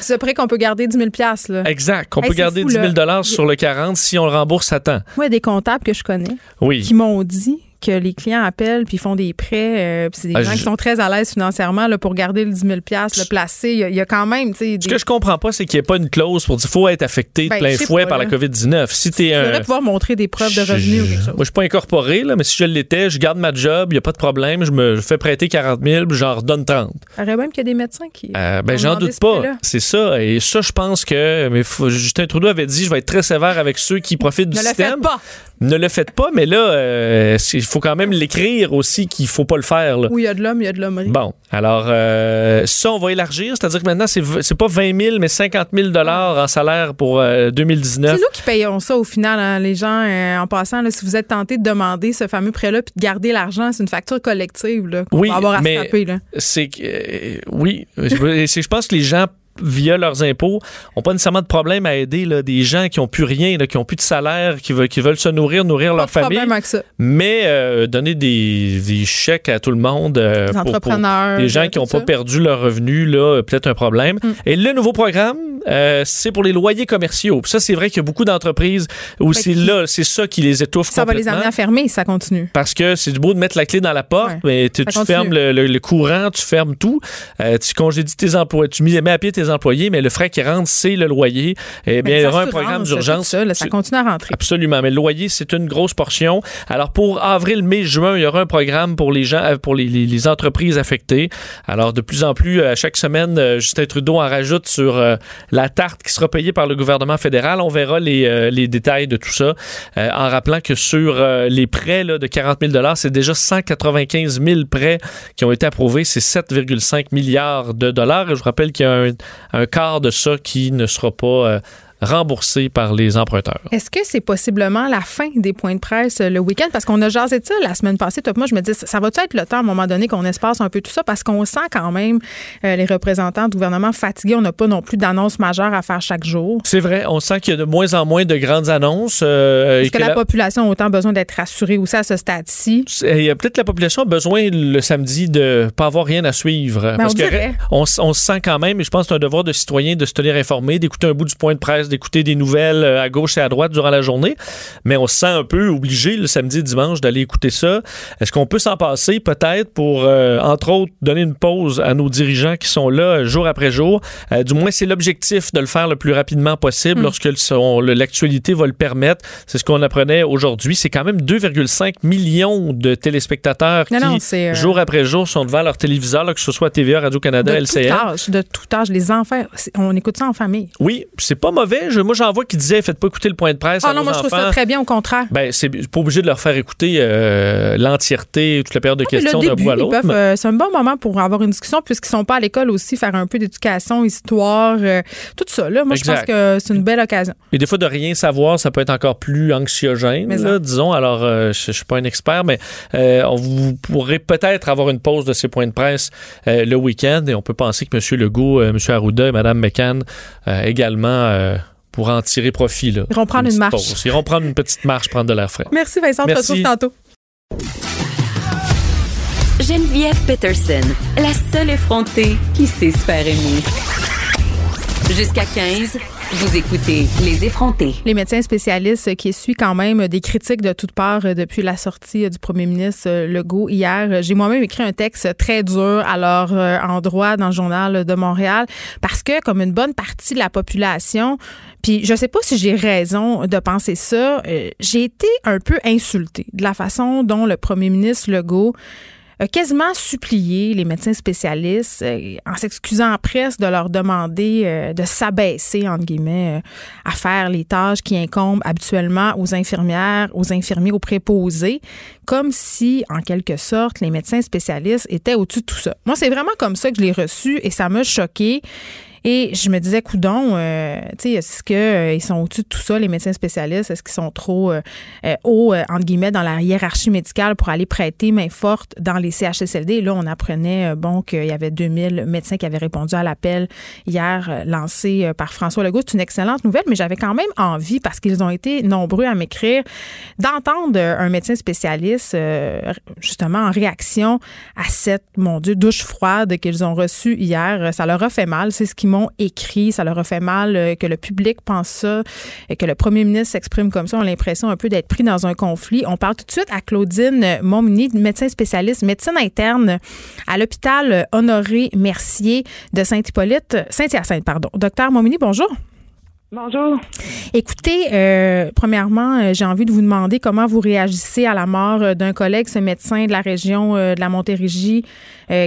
Ce prêt qu'on peut garder 10 000 là. Exact. On Hey, peut garder fou, 10 000 là. sur le 40 si on le rembourse à temps. A des comptables que je connais Oui. qui m'ont dit que les clients appellent puis font des prêts. euh, puis c'est des Ah, gens je- qui sont très à l'aise financièrement là, pour garder le 10 000 le placer. Il y a- y, a quand même, tu sais, Ce des... que je comprends pas, c'est qu'il n'y ait pas une clause pour dire faut être affecté de Ben, plein je fouet pas, par là. la COVID-19. Si Il un. faudrait pouvoir montrer des preuves de revenus ou quelque chose. Moi, je suis pas incorporé, là, mais si je l'étais, je garde ma job, il n'y a pas de problème, je me fais prêter 40 000, puis j'en redonne 30. Il même qu'il y a des médecins qui. Euh, ben, j'en doute pas. C'est ça. Et ça, je pense que. Mais faut- Justin Trudeau avait dit je vais être très sévère avec ceux qui profitent du Ne le système. faites pas. Ne le faites pas, mais là, euh, faut quand même l'écrire aussi qu'il faut pas le faire. Là. Où il y a de l'homme, il y a de l'hommerie. Bon, alors euh, ça, on va élargir, c'est-à-dire que maintenant, c'est pas 20 000, mais 50 000 dollars en salaire pour euh, 2019. C'est nous qui payons ça au final, hein, les gens. euh, en passant, là, si vous êtes tenté de demander ce fameux prêt-là puis de garder l'argent, c'est une facture collective là, qu'on Oui, va avoir à mais se taper. Là. c'est que euh, oui, je pense que les gens via leurs impôts, ont pas nécessairement de problème à aider là, des gens qui ont plus rien, là, qui ont plus de salaire, qui veulent, qui veulent se nourrir, nourrir leur Pas de famille. avec ça. Mais euh, donner des, des chèques à tout le monde euh, Les pour- pour entrepreneurs, des gens euh, qui n'ont pas. Mm. perdu leur revenu, là, euh, peut-être un problème. Et le nouveau programme, euh, c'est pour les loyers commerciaux. Puis ça, c'est vrai qu'il y a beaucoup d'entreprises où c'est là, c'est ça qui les étouffe Ça va les amener à fermer ça continue. Parce que c'est du beau de mettre la clé dans la porte, mais tu, continue. fermes le, le- le courant, tu fermes tout, tu congédies tes employés, tu mets à pied tes employés, mais le frais qui rentre, c'est le loyer. Eh bien, Mais il y aura un programme d'urgence. Ça, continue à rentrer. Absolument, mais le loyer, c'est une grosse portion. Alors, pour avril, mai, juin, il y aura un programme pour les gens, euh, pour les, les- les entreprises affectées. Alors, de plus en plus, à chaque semaine, euh, Justin Trudeau en rajoute sur euh, la tarte qui sera payée par le gouvernement fédéral. On verra les, euh, les détails de tout ça, euh, en rappelant que sur euh, les prêts là, de 40 000 c'est déjà 195 000 prêts qui ont été approuvés. C'est 7,5 milliards de dollars. Je vous rappelle qu'il y a un, un quart de ça qui ne sera pas euh, remboursé par les emprunteurs. Est-ce que c'est possiblement la fin des points de presse euh, le week-end? Parce qu'on a jasé de ça la semaine passée. Toi, moi, je me dis, ça, ça va-tu être le temps à un moment donné qu'on espace un peu tout ça? Parce qu'on sent quand même euh, les représentants du gouvernement fatigués. On n'a pas non plus d'annonces majeures à faire chaque jour. C'est vrai, on sent qu'il y a de moins en moins de grandes annonces. euh, Est-ce que, la, population a autant besoin d'être rassurée aussi à ce stade-ci? Peut-être la population a besoin le samedi de pas avoir rien à suivre. Ben, parce on que on se sent quand même, et je pense que c'est un devoir de citoyen de se tenir informé, d'écouter un bout du point de presse, d'écouter des nouvelles euh, à gauche et à droite durant la journée. Mais on se sent un peu obligé le samedi et dimanche d'aller écouter ça. Est-ce qu'on peut s'en passer peut-être pour, euh, entre autres, donner une pause à nos dirigeants qui sont là euh, jour après jour? Euh, du moins, c'est l'objectif de le faire le plus rapidement possible Mm. lorsque l'actualité va le permettre. C'est ce qu'on apprenait aujourd'hui. C'est quand même 2,5 millions de téléspectateurs Non, qui, non, euh, jour après jour, sont devant leur téléviseur, là, que ce soit TVA, Radio-Canada, De tout LCN. âge, de tout âge, les enfants, on écoute ça en famille. Oui, c'est pas mauvais. Je- moi, j'en vois qui disaient faites pas écouter le point de presse. Ah à non, moi, je trouve ça enfants. très bien, au contraire. Ben, c'est pas obligé de leur faire écouter euh, l'entièreté, toute la période de questions d'un bout à l'autre. euh, c'est un bon moment pour avoir une discussion puisqu'ils sont pas à l'école aussi, faire un peu d'éducation, histoire, euh, tout ça. Là, moi, je pense que c'est une belle occasion. Et des fois, de rien savoir, ça peut être encore plus anxiogène, Mais là, disons. Alors, euh, je, je suis pas un expert, mais on, vous pourrez peut-être avoir une pause de ces points de presse le week-end et on peut penser que M. Legault, M. Arruda et Mme McCann également pourraient en tirer profit. Là, Ils vont prendre une petite marche. pause. Ils vont prendre une petite marche, prendre de l'air frais. Merci Vincent, on te retrouve tantôt. Geneviève Peterson, la seule effrontée qui sait se faire aimer. Jusqu'à 15, vous écoutez Les effrontés. Les médecins spécialistes qui essuient quand même des critiques de toutes parts euh, depuis la sortie euh, du premier ministre euh, Legault hier. J'ai moi-même écrit un texte très dur à leur endroit dans le journal de Montréal parce que, comme une bonne partie de la population, puis je sais pas si j'ai raison de penser ça, j'ai été un peu insultée de la façon dont le premier ministre Legault quasiment supplié les médecins spécialistes euh, en s'excusant en presse de leur demander euh, de s'abaisser, entre guillemets, euh, à faire les tâches qui incombent habituellement aux infirmières, aux infirmiers, aux préposés, comme si, en quelque sorte, les médecins spécialistes étaient au-dessus de tout ça. Moi, c'est vraiment comme ça que je l'ai reçu et ça m'a choqué. Et je me disais, coudon, euh, tu sais, est-ce qu'ils euh, sont au-dessus de tout ça, les médecins spécialistes? Est-ce qu'ils sont trop euh, hauts, entre guillemets, dans la hiérarchie médicale pour aller prêter main forte dans les CHSLD? Et là, on apprenait, bon, qu'il y avait 2000 médecins qui avaient répondu à l'appel hier lancé par François Legault. C'est une excellente nouvelle, mais j'avais quand même envie, parce qu'ils ont été nombreux à m'écrire, d'entendre un médecin spécialiste, justement, en réaction à cette, mon Dieu, douche froide qu'ils ont reçue hier. Ça leur a fait mal. C'est ce qui m'ont écrit. Ça leur a fait mal euh, que le public pense ça et que le premier ministre s'exprime comme ça. On a l'impression un peu d'être pris dans un conflit. On parle tout de suite à Claudine Montmini, médecin spécialiste, médecine interne à l'hôpital Honoré Mercier de Saint-Hippolyte, Saint-Hyacinthe, pardon. Docteur Montmini, bonjour. Bonjour. Écoutez, euh, premièrement, euh, j'ai envie de vous demander comment vous réagissez à la mort d'un collègue, ce médecin de la région de la Montérégie,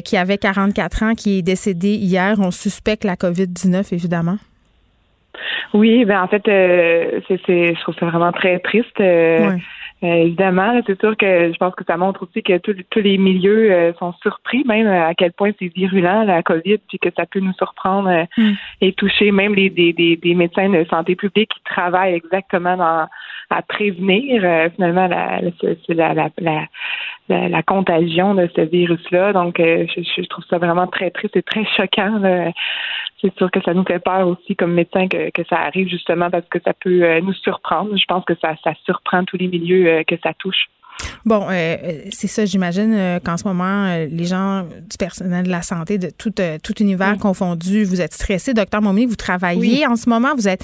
qui avait 44 ans, qui est décédé hier. On suspecte la COVID-19, évidemment. Oui, ben en fait, c'est, je trouve ça vraiment très triste. Euh, évidemment, c'est sûr que je pense que ça montre aussi que tous les milieux euh, sont surpris, même euh, à quel point c'est virulent la COVID, puis que ça peut nous surprendre mm. et toucher même les des, des, médecins de santé publique qui travaillent exactement dans, à prévenir finalement la la, la, la, la, contagion de ce virus-là. Donc, je, je, trouve ça vraiment très triste et très choquant. C'est sûr que ça nous fait peur aussi comme médecins que, que ça arrive justement parce que ça peut nous surprendre. Je pense que ça, ça surprend tous les milieux euh, que ça touche. Bon, euh, c'est ça, j'imagine euh, qu'en ce moment, euh, les gens du personnel de la santé, de tout, tout univers confondu, vous êtes stressé. Docteur Momini, vous travaillez en ce moment, vous êtes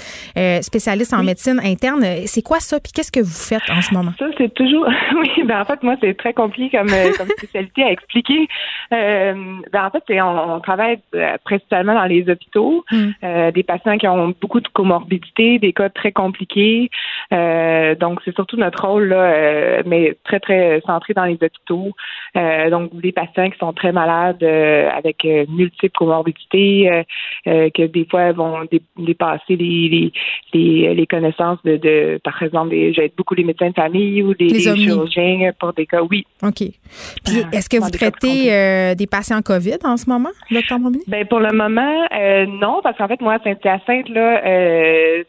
spécialiste en médecine interne. C'est quoi ça? Puis qu'est-ce que vous faites en ce moment? Ça, c'est toujours. oui, ben en fait, moi, c'est très compliqué comme, comme spécialité à expliquer. ben en fait, on, on, travaille principalement dans les hôpitaux, mm. des patients qui ont beaucoup de comorbidités, des cas très compliqués. donc, c'est surtout notre rôle, là, mais très, très centré dans les hôpitaux. Euh, donc, des patients qui sont très malades euh, avec euh, multiples comorbidités, que des fois vont dépasser les, les, les, connaissances de, de, par exemple, j'aide beaucoup les médecins de famille ou des, chirurgiens pour des cas, oui. OK. Puis, est-ce que vous traitez des patients COVID en ce moment, docteur Momini? Ben, pour le moment, non, parce qu'en fait, moi, à Saint-Hyacinthe, là,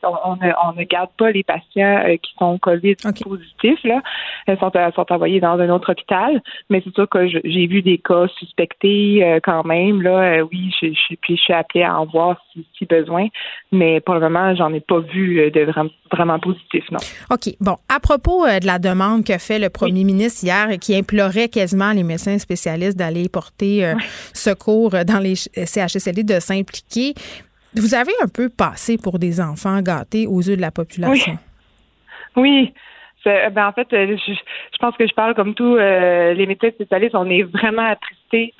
on, ne, on ne garde pas les patients qui sont COVID positifs, là. Ils sont sont envoyés dans un autre hôpital. Mais c'est sûr que j'ai vu des cas suspectés euh, quand même. Là, euh, oui, je, je, puis je suis appelée à en voir si, si besoin. Mais pour le moment, j'en ai pas vu euh, de vraiment, vraiment positif, non. OK. Bon, à propos de la demande que fait le premier ministre hier, qui implorait quasiment les médecins spécialistes d'aller porter secours dans les CHSLD de s'impliquer, vous avez un peu passé pour des enfants gâtés aux yeux de la population? Oui. oui. Ben, en fait, je, je, pense que je parle comme tous euh, les médecins spécialistes. On est vraiment attristés,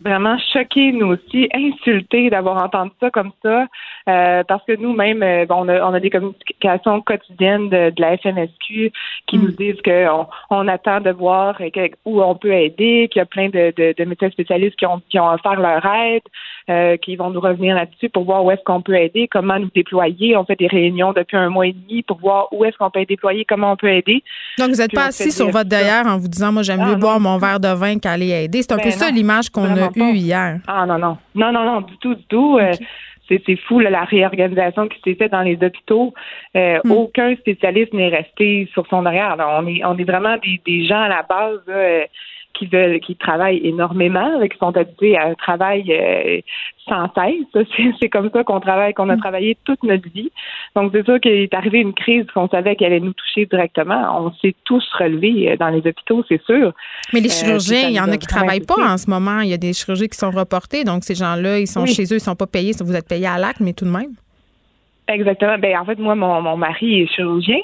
vraiment choqués, nous aussi, insultés d'avoir entendu ça comme ça. Euh, parce que nous-mêmes, euh, on, a, on a des communications quotidiennes de, la FNSQ qui mm. nous disent qu'on on attend de voir où on peut aider, qu'il y a plein de, de, de, médecins spécialistes qui ont, qui ont offert leur aide, euh, qui vont nous revenir là-dessus pour voir où est-ce qu'on peut aider, comment nous déployer. On fait des réunions depuis un mois et demi pour voir où est-ce qu'on peut déployer, comment on peut aider. Donc, vous n'êtes pas assis sur votre derrière en vous disant, moi, j'aime mieux ah, boire mon verre de vin qu'aller aider. C'est un peu ben ça l'image qu'on a eue hier. Ah, non, non. Non, non, non, du tout, du tout. Euh, c'est fou la réorganisation qui s'est faite dans les hôpitaux. Euh, hmm. Aucun spécialiste n'est resté sur son arrière. on est on est vraiment des, gens à la base qui veulent, qui travaillent énormément, qui sont habitués à un travail euh, sans cesse. C'est comme ça qu'on travaille, qu'on a mm. travaillé toute notre vie. Donc, c'est sûr qu'il est arrivé une crise qu'on savait qu'elle allait nous toucher directement. On s'est tous relevés euh, dans les hôpitaux, c'est sûr. Mais les euh, chirurgiens, il y en a qui travaillent pas en ce moment. Il y a des chirurgies qui sont reportées. Donc, ces gens-là, ils sont chez eux, ils sont pas payés. Vous êtes payés à l'acte, mais tout de même. Exactement. Ben en fait, moi, mon, mon mari est chirurgien.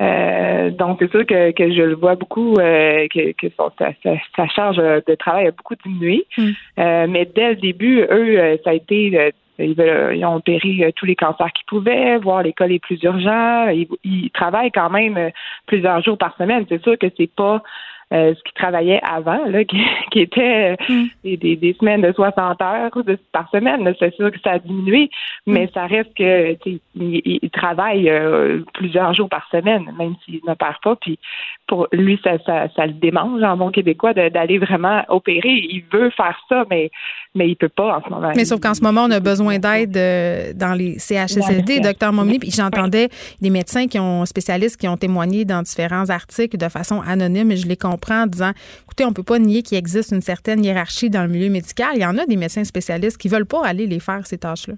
Euh, donc c'est sûr que, que je le vois beaucoup, euh, que, que son, sa, charge de travail a beaucoup diminué. Hmm. Euh, mais dès le début, eux, ça a été ils, ont opéré tous les cancers qu'ils pouvaient, voir les cas les plus urgents. Ils, ils travaillent quand même plusieurs jours par semaine. C'est sûr que c'est pas ce qui travaillait avant, là, qui, qui était mm. des, des, semaines de 60 heures par semaine. C'est sûr que ça a diminué, mais mm. ça reste que il, il, travaille plusieurs jours par semaine, même s'il ne perd pas. Puis pour lui, ça, ça, ça le démange en bon québécois d'aller vraiment opérer. Il veut faire ça, mais mais il peut pas en ce moment. Mais sauf qu'en ce moment, on a besoin d'aide euh, dans les CHSLD, docteur Mommy. Puis j'entendais des médecins qui ont spécialistes qui ont témoigné dans différents articles de façon anonyme, et je les comprends en disant, écoutez, on peut pas nier qu'il existe une certaine hiérarchie dans le milieu médical. Il y en a des médecins spécialistes qui veulent pas aller les faire ces tâches-là.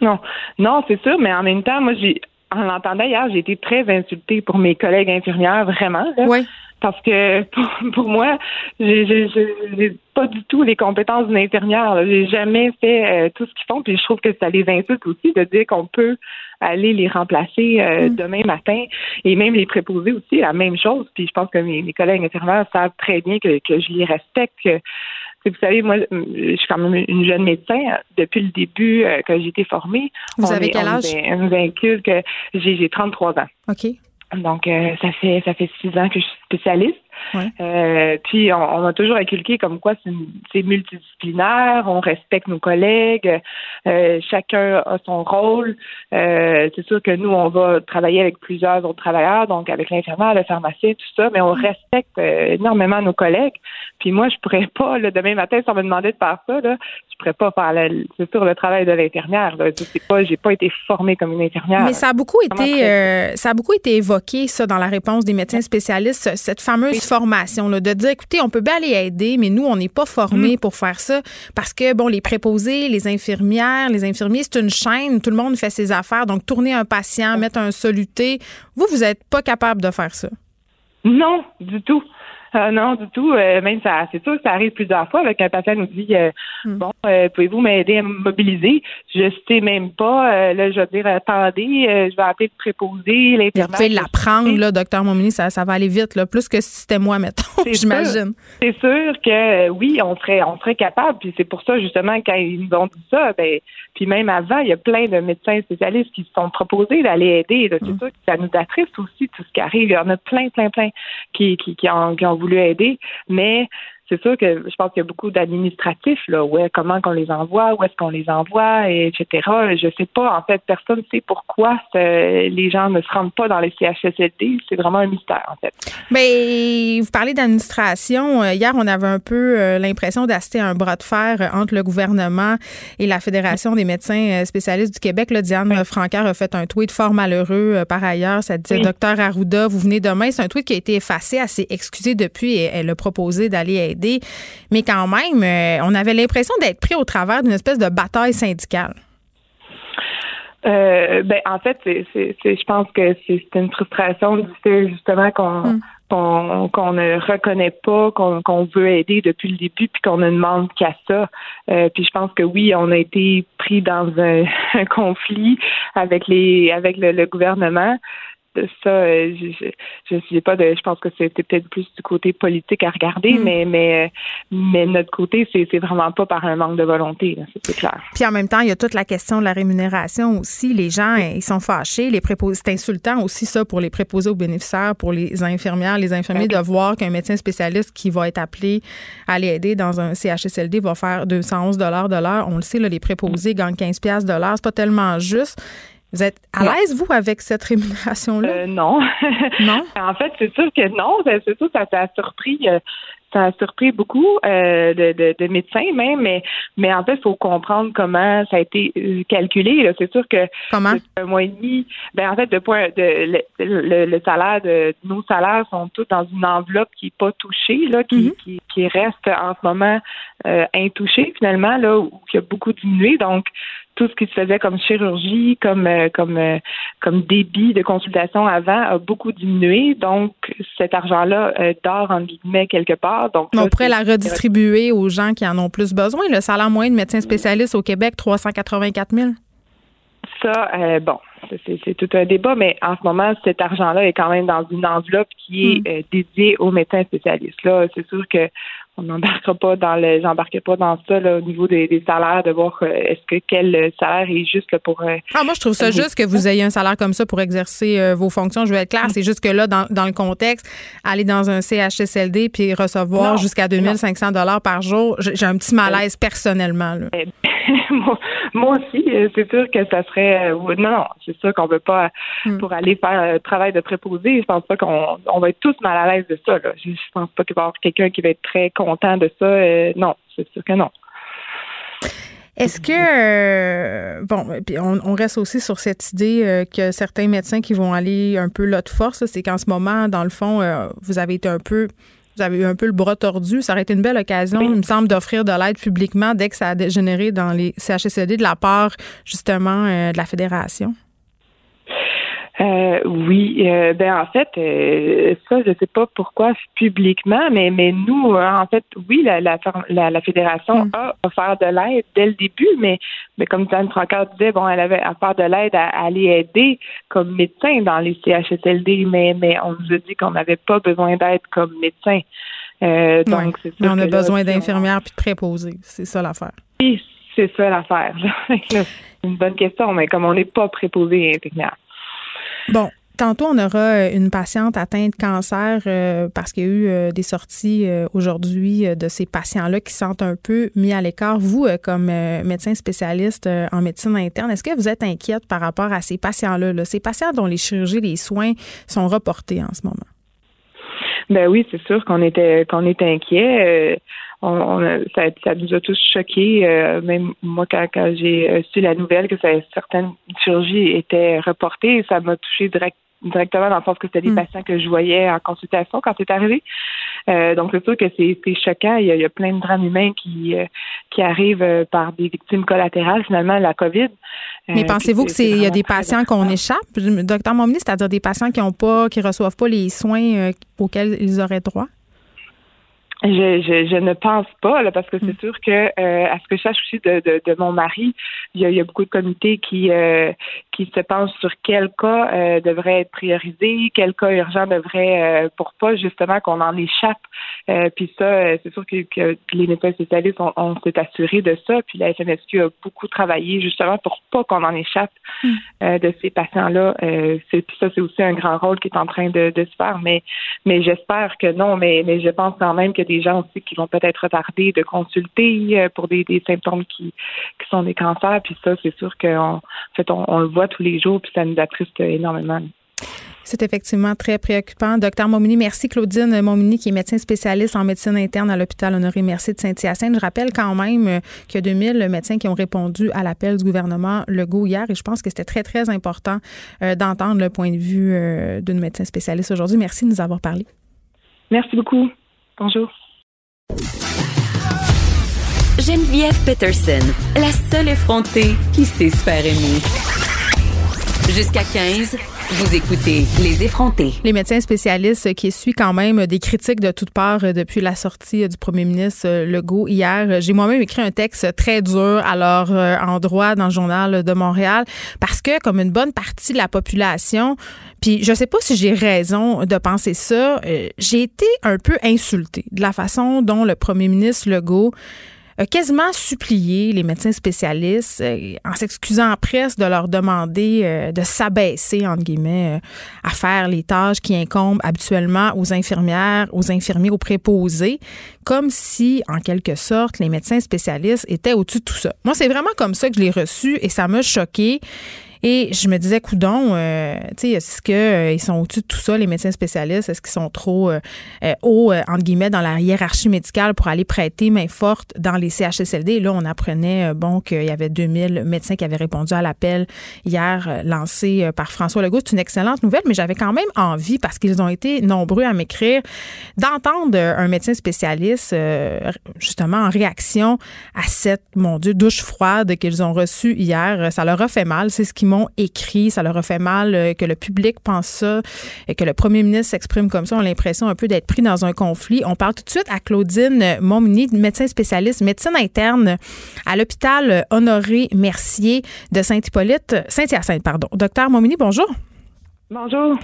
Non, non, c'est sûr, mais en même temps, moi, j'ai en l'entendant hier, j'ai été très insultée pour mes collègues infirmières, vraiment. Oui. Parce que pour, moi, j'ai pas du tout les compétences d'une infirmière. J'ai jamais fait euh, tout ce qu'ils font, puis je trouve que ça les insulte aussi de dire qu'on peut aller les remplacer euh, mm. demain matin et même les préposer aussi la même chose. Puis je pense que mes, collègues infirmières savent très bien que, que je les respecte, que vous savez, moi, je suis quand même une jeune médecin. Depuis le début euh, que j'ai été formée, vous avez quel âge? On nous incule que j'ai 33 ans. OK. Donc, euh, ça fait ça fait six ans que je suis spécialiste. Euh, puis on, m'a toujours inculqué comme quoi c'est multidisciplinaire, on respecte nos collègues, euh, chacun a son rôle. Euh, c'est sûr que nous, on va travailler avec plusieurs autres travailleurs, donc avec l'infirmière, le pharmacien, tout ça, mais on respecte énormément nos collègues. Puis moi, je pourrais pas, là, demain matin, si on me demandait de faire ça, là, je pourrais pas faire le, c'est sûr le travail de l'infirmière. Je sais pas, j'ai pas été formée comme une infirmière. Mais ça a beaucoup été, ça a beaucoup été évoqué ça dans la réponse des médecins spécialistes, cette fameuse formation, là, de dire, écoutez, on peut bien aller aider, mais nous, on n'est pas formés mm. pour faire ça parce que, bon, les préposés, les infirmières, les infirmiers, c'est une chaîne, tout le monde fait ses affaires. Donc, tourner un patient, mettre un soluté, vous, vous n'êtes pas capable de faire ça. Non, du tout. Euh, non, du tout. Euh, même ça, c'est sûr que ça arrive plusieurs fois avec un patient nous dit euh, hmm. bon, pouvez-vous m'aider à me mobiliser? Je sais même pas. là, je vais dire attendez, je vais appeler le préposé, l'intervenant. Vous pouvez l'apprendre, là, docteur Momini, ça, ça va aller vite, là, plus que si c'était moi, mettons. J'imagine. C'est sûr que oui, on serait, on serait capable. Puis c'est pour ça justement quand ils nous ont dit ça, ben, puis même avant, il y a plein de médecins spécialistes qui se sont proposés d'aller aider. C'est hmm. sûr que ça nous attriste aussi tout ce qui arrive. Il y en a plein, plein, plein qui, qui, qui ont, qui ont voulu aider, mais c'est sûr que je pense qu'il y a beaucoup d'administratifs, là, ouais, comment qu'on les envoie, où est-ce qu'on les envoie, et etc. Je sais pas, en fait, personne ne sait pourquoi les gens ne se rendent pas dans les CHSLD. C'est vraiment un mystère, en fait. Mais vous parlez d'administration. Euh, hier, on avait un peu euh, l'impression d'assister à un bras de fer entre le gouvernement et la Fédération des médecins euh, spécialistes du Québec. Là, Diane oui. a fait un tweet fort malheureux par ailleurs. Ça disait, docteur Arruda, vous venez demain. C'est un tweet qui a été effacé, elle s'est excusée depuis et elle a proposé d'aller mais quand même, euh, on avait l'impression d'être pris au travers d'une espèce de bataille syndicale. Euh, ben, en fait, c'est, je pense que c'est, une frustration du fait justement qu'on mm. qu'on, ne reconnaît pas, qu'on, veut aider depuis le début, puis qu'on ne demande qu'à ça. Euh, puis je pense que oui, on a été pris dans un, conflit avec les avec le gouvernement ça, euh, je, je, je, pas de, je pense que c'était peut-être plus du côté politique à regarder, mm. mais mais mais notre côté, c'est c'est vraiment pas par un manque de volonté, c'est clair. Puis en même temps, il y a toute la question de la rémunération aussi. Les gens, ils sont fâchés, les préposés, c'est insultant aussi ça pour les préposés aux bénéficiaires, pour les infirmières, les infirmiers de voir qu'un médecin spécialiste qui va être appelé à les aider dans un CHSLD va faire 211 dollars de l'heure. On le sait, là, les préposés mm. gagnent 15 pièces de l'heure, c'est pas tellement juste. Vous êtes à l'aise, vous, avec cette rémunération-là? Euh, non. non? en fait, c'est sûr que non. C'est sûr que ça t'a surpris. Euh, ça a surpris beaucoup euh, de, de, médecins même, mais, mais en fait, il faut comprendre comment ça a été calculé. C'est sûr que comment? un mois et demi, ben en fait, de point de le, le, salaire de nos salaires sont tous dans une enveloppe qui n'est pas touchée, là, qui, mm-hmm. qui, qui, reste en ce moment euh, intouchée finalement, là, où qui a beaucoup diminué. Donc, tout ce qui se faisait comme chirurgie, comme euh, comme euh, comme débit de consultation avant a beaucoup diminué. Donc cet argent-là euh, dort en guillemets quelque part. Donc on pourrait la redistribuer aux gens qui en ont plus besoin. Le salaire moyen de médecin spécialiste au Québec, 384 000. Ça, bon, c'est tout un débat, mais en ce moment, cet argent-là est quand même dans une enveloppe qui est hmm. dédiée aux médecins spécialistes. Là, c'est sûr que on n'embarquera pas dans le j'embarquerai pas dans ça là, au niveau des, salaires de voir euh, est-ce que quel salaire est juste là, pour ah moi je trouve ça juste que vous ayez un salaire comme ça pour exercer vos fonctions je vais être claire c'est juste que là dans, dans, le contexte aller dans un CHSLD puis recevoir jusqu'à 2500 dollars par jour j'ai un petit malaise personnellement là. Eh moi, aussi, euh, c'est sûr que ça serait. Euh, non, non, c'est sûr qu'on veut pas hmm. pour aller faire un travail de préposé. Je pense pas qu'on on va être tous mal à l'aise de ça. Là. Je, pense pas qu'il va y avoir quelqu'un qui va être très content de ça. Euh, non, c'est sûr que non. Est-ce que bon, puis on, reste aussi sur cette idée que certains médecins qui vont aller un peu là de force, c'est qu'en ce moment, dans le fond, vous avez été un peu vous avez eu un peu le bras tordu. Ça aurait été une belle occasion, il me semble, d'offrir de l'aide publiquement dès que ça a dégénéré dans les CHSLD de la part, justement, euh, de la Fédération. Euh, oui, euh, ben en fait, euh, ça, je sais pas pourquoi publiquement, mais mais nous, en fait, oui, la la, la, fédération mm. a offert de l'aide dès le début, mais mais comme Diane Francard disait, bon, elle avait offert de l'aide à, aller aider comme médecin dans les CHSLD, mais mais on nous a dit qu'on n'avait pas besoin d'aide comme médecin. donc c'est ça. on a besoin d'infirmières puis de préposés, c'est ça l'affaire. Oui, c'est ça l'affaire. c'est une bonne question, mais comme on n'est pas préposé infirmière. Bon, Tantôt, on aura euh, une patiente atteinte de cancer euh, parce qu'il y a eu euh, des sorties aujourd'hui de ces patients-là qui sentent un peu mis à l'écart. Vous, comme médecin spécialiste en médecine interne, est-ce que vous êtes inquiète par rapport à ces patients-là, là, ces patients dont les chirurgies, les soins sont reportés en ce moment? Ben oui, c'est sûr qu'on était qu'on est inquiet. On, ça, ça, nous a tous choqués. même moi, quand, quand j'ai su la nouvelle que ça, certaines chirurgies étaient reportées, ça m'a touché direct, directement dans le sens que c'était des hmm. patients que je voyais en consultation quand c'est arrivé. Euh, donc c'est sûr que c'est choquant. Il y, a, plein de drames humains qui euh, qui arrivent euh, par des victimes collatérales finalement la COVID. Mais pensez-vous que c'est il y a des patients qu'on échappe, docteur Momini, c'est-à-dire des patients qui ont pas qui reçoivent pas les soins auxquels ils auraient droit? Je, je, je, ne pense pas, là, parce que c'est mm. sûr que, euh, à ce que je sache aussi de, de, de mon mari, il y, a, il y, a, beaucoup de comités qui euh, qui se penchent sur quel cas euh, devrait être priorisé, quel cas urgent devrait, pour pas justement qu'on en échappe. puis ça, c'est sûr que, que, les médecins spécialistes, on, on s'est assuré de ça. Puis la FMSQ a beaucoup travaillé justement pour pas qu'on en échappe mm. de ces patients-là. c'est, puis ça, c'est aussi un grand rôle qui est en train de, de se faire. Mais, mais j'espère que non. Mais, mais je pense quand même que des gens aussi qui vont peut-être retarder de consulter euh, pour des, symptômes qui, qui sont des cancers. Puis ça, c'est sûr qu'on fait, on, le voit tous les jours, puis ça nous attriste énormément. C'est effectivement très préoccupant. Docteur Momini, merci Claudine Momini, qui est médecin spécialiste en médecine interne à l'hôpital Honoré Merci de Saint-Hyacinthe. Je rappelle quand même euh, qu'il y a 2000 médecins qui ont répondu à l'appel du gouvernement Legault hier et je pense que c'était très, très important euh, d'entendre le point de vue d'une médecin spécialiste aujourd'hui. Merci de nous avoir parlé. Merci beaucoup. Bonjour. Geneviève Peterson, la seule effrontée qui sait se faire aimer. Jusqu'à 15, vous écoutez Les effrontés. Les médecins spécialistes qui essuient quand même des critiques de toutes parts depuis la sortie du premier ministre Legault hier. J'ai moi-même écrit un texte très dur à leur endroit dans le journal de Montréal parce que, comme une bonne partie de la population, puis je sais pas si j'ai raison de penser ça, euh, j'ai été un peu insultée de la façon dont le premier ministre Legault a quasiment supplié les médecins spécialistes euh, en s'excusant en presse de leur demander euh, de s'abaisser, entre guillemets, à faire les tâches qui incombent habituellement aux infirmières, aux infirmiers, aux préposés, comme si, en quelque sorte, les médecins spécialistes étaient au-dessus de tout ça. Moi, c'est vraiment comme ça que je l'ai reçu et ça m'a choqué. Et je me disais, coudon, euh, tu sais, est-ce qu'ils euh, sont au-dessus de tout ça, les médecins spécialistes? Est-ce qu'ils sont trop euh, euh hauts, entre guillemets, dans la hiérarchie médicale pour aller prêter main forte dans les CHSLD? Et là, on apprenait, bon, qu'il y avait 2000 médecins qui avaient répondu à l'appel hier lancé par François Legault. C'est une excellente nouvelle, mais j'avais quand même envie, parce qu'ils ont été nombreux à m'écrire, d'entendre un médecin spécialiste, justement, en réaction à cette, mon Dieu, douche froide qu'ils ont reçue hier. Ça leur a fait mal. C'est ce qui écrit. Ça leur a fait mal euh, que le public pense ça, et que le premier ministre s'exprime comme ça. On a l'impression un peu d'être pris dans un conflit. On parle tout de suite à Claudine Montmini, médecin spécialiste, médecine interne à l'hôpital Honoré Mercier de Saint-Hippolyte, Saint-Hyacinthe, pardon. Docteur Montmini, bonjour. Bonjour.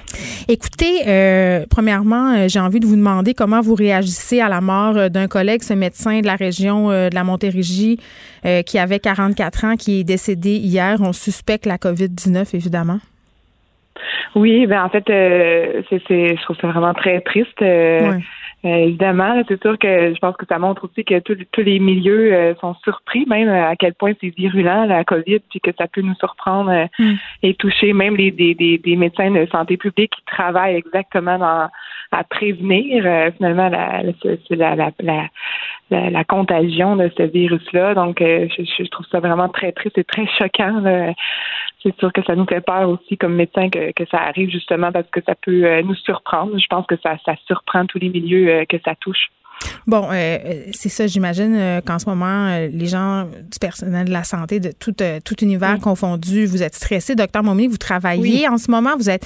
Écoutez, euh, premièrement, euh, j'ai envie de vous demander comment vous réagissez à la mort euh, d'un collègue, ce médecin de la région de la Montérégie, qui avait 44 ans, qui est décédé hier. On suspecte la COVID-19, évidemment. Oui, ben en fait, c'est, je trouve ça vraiment très triste. Euh, évidemment, c'est sûr que je pense que ça montre aussi que tous les milieux euh, sont surpris, même à quel point c'est virulent la COVID, puis que ça peut nous surprendre euh, mm. et toucher même les des, des, des, médecins de santé publique qui travaillent exactement dans, à prévenir finalement la, la, la, la, la, contagion de ce virus-là. Donc, je, je, trouve ça vraiment très triste et très choquant. C'est sûr que ça nous fait peur aussi comme médecin que, ça arrive justement parce que ça peut nous surprendre. Je pense que ça, ça surprend tous les milieux euh, que ça touche. Bon, euh, euh, c'est ça, j'imagine euh, qu'en ce moment, les gens du personnel de la santé, de tout, tout univers confondu, vous êtes stressé. Docteur Momi, vous travaillez en ce moment, vous êtes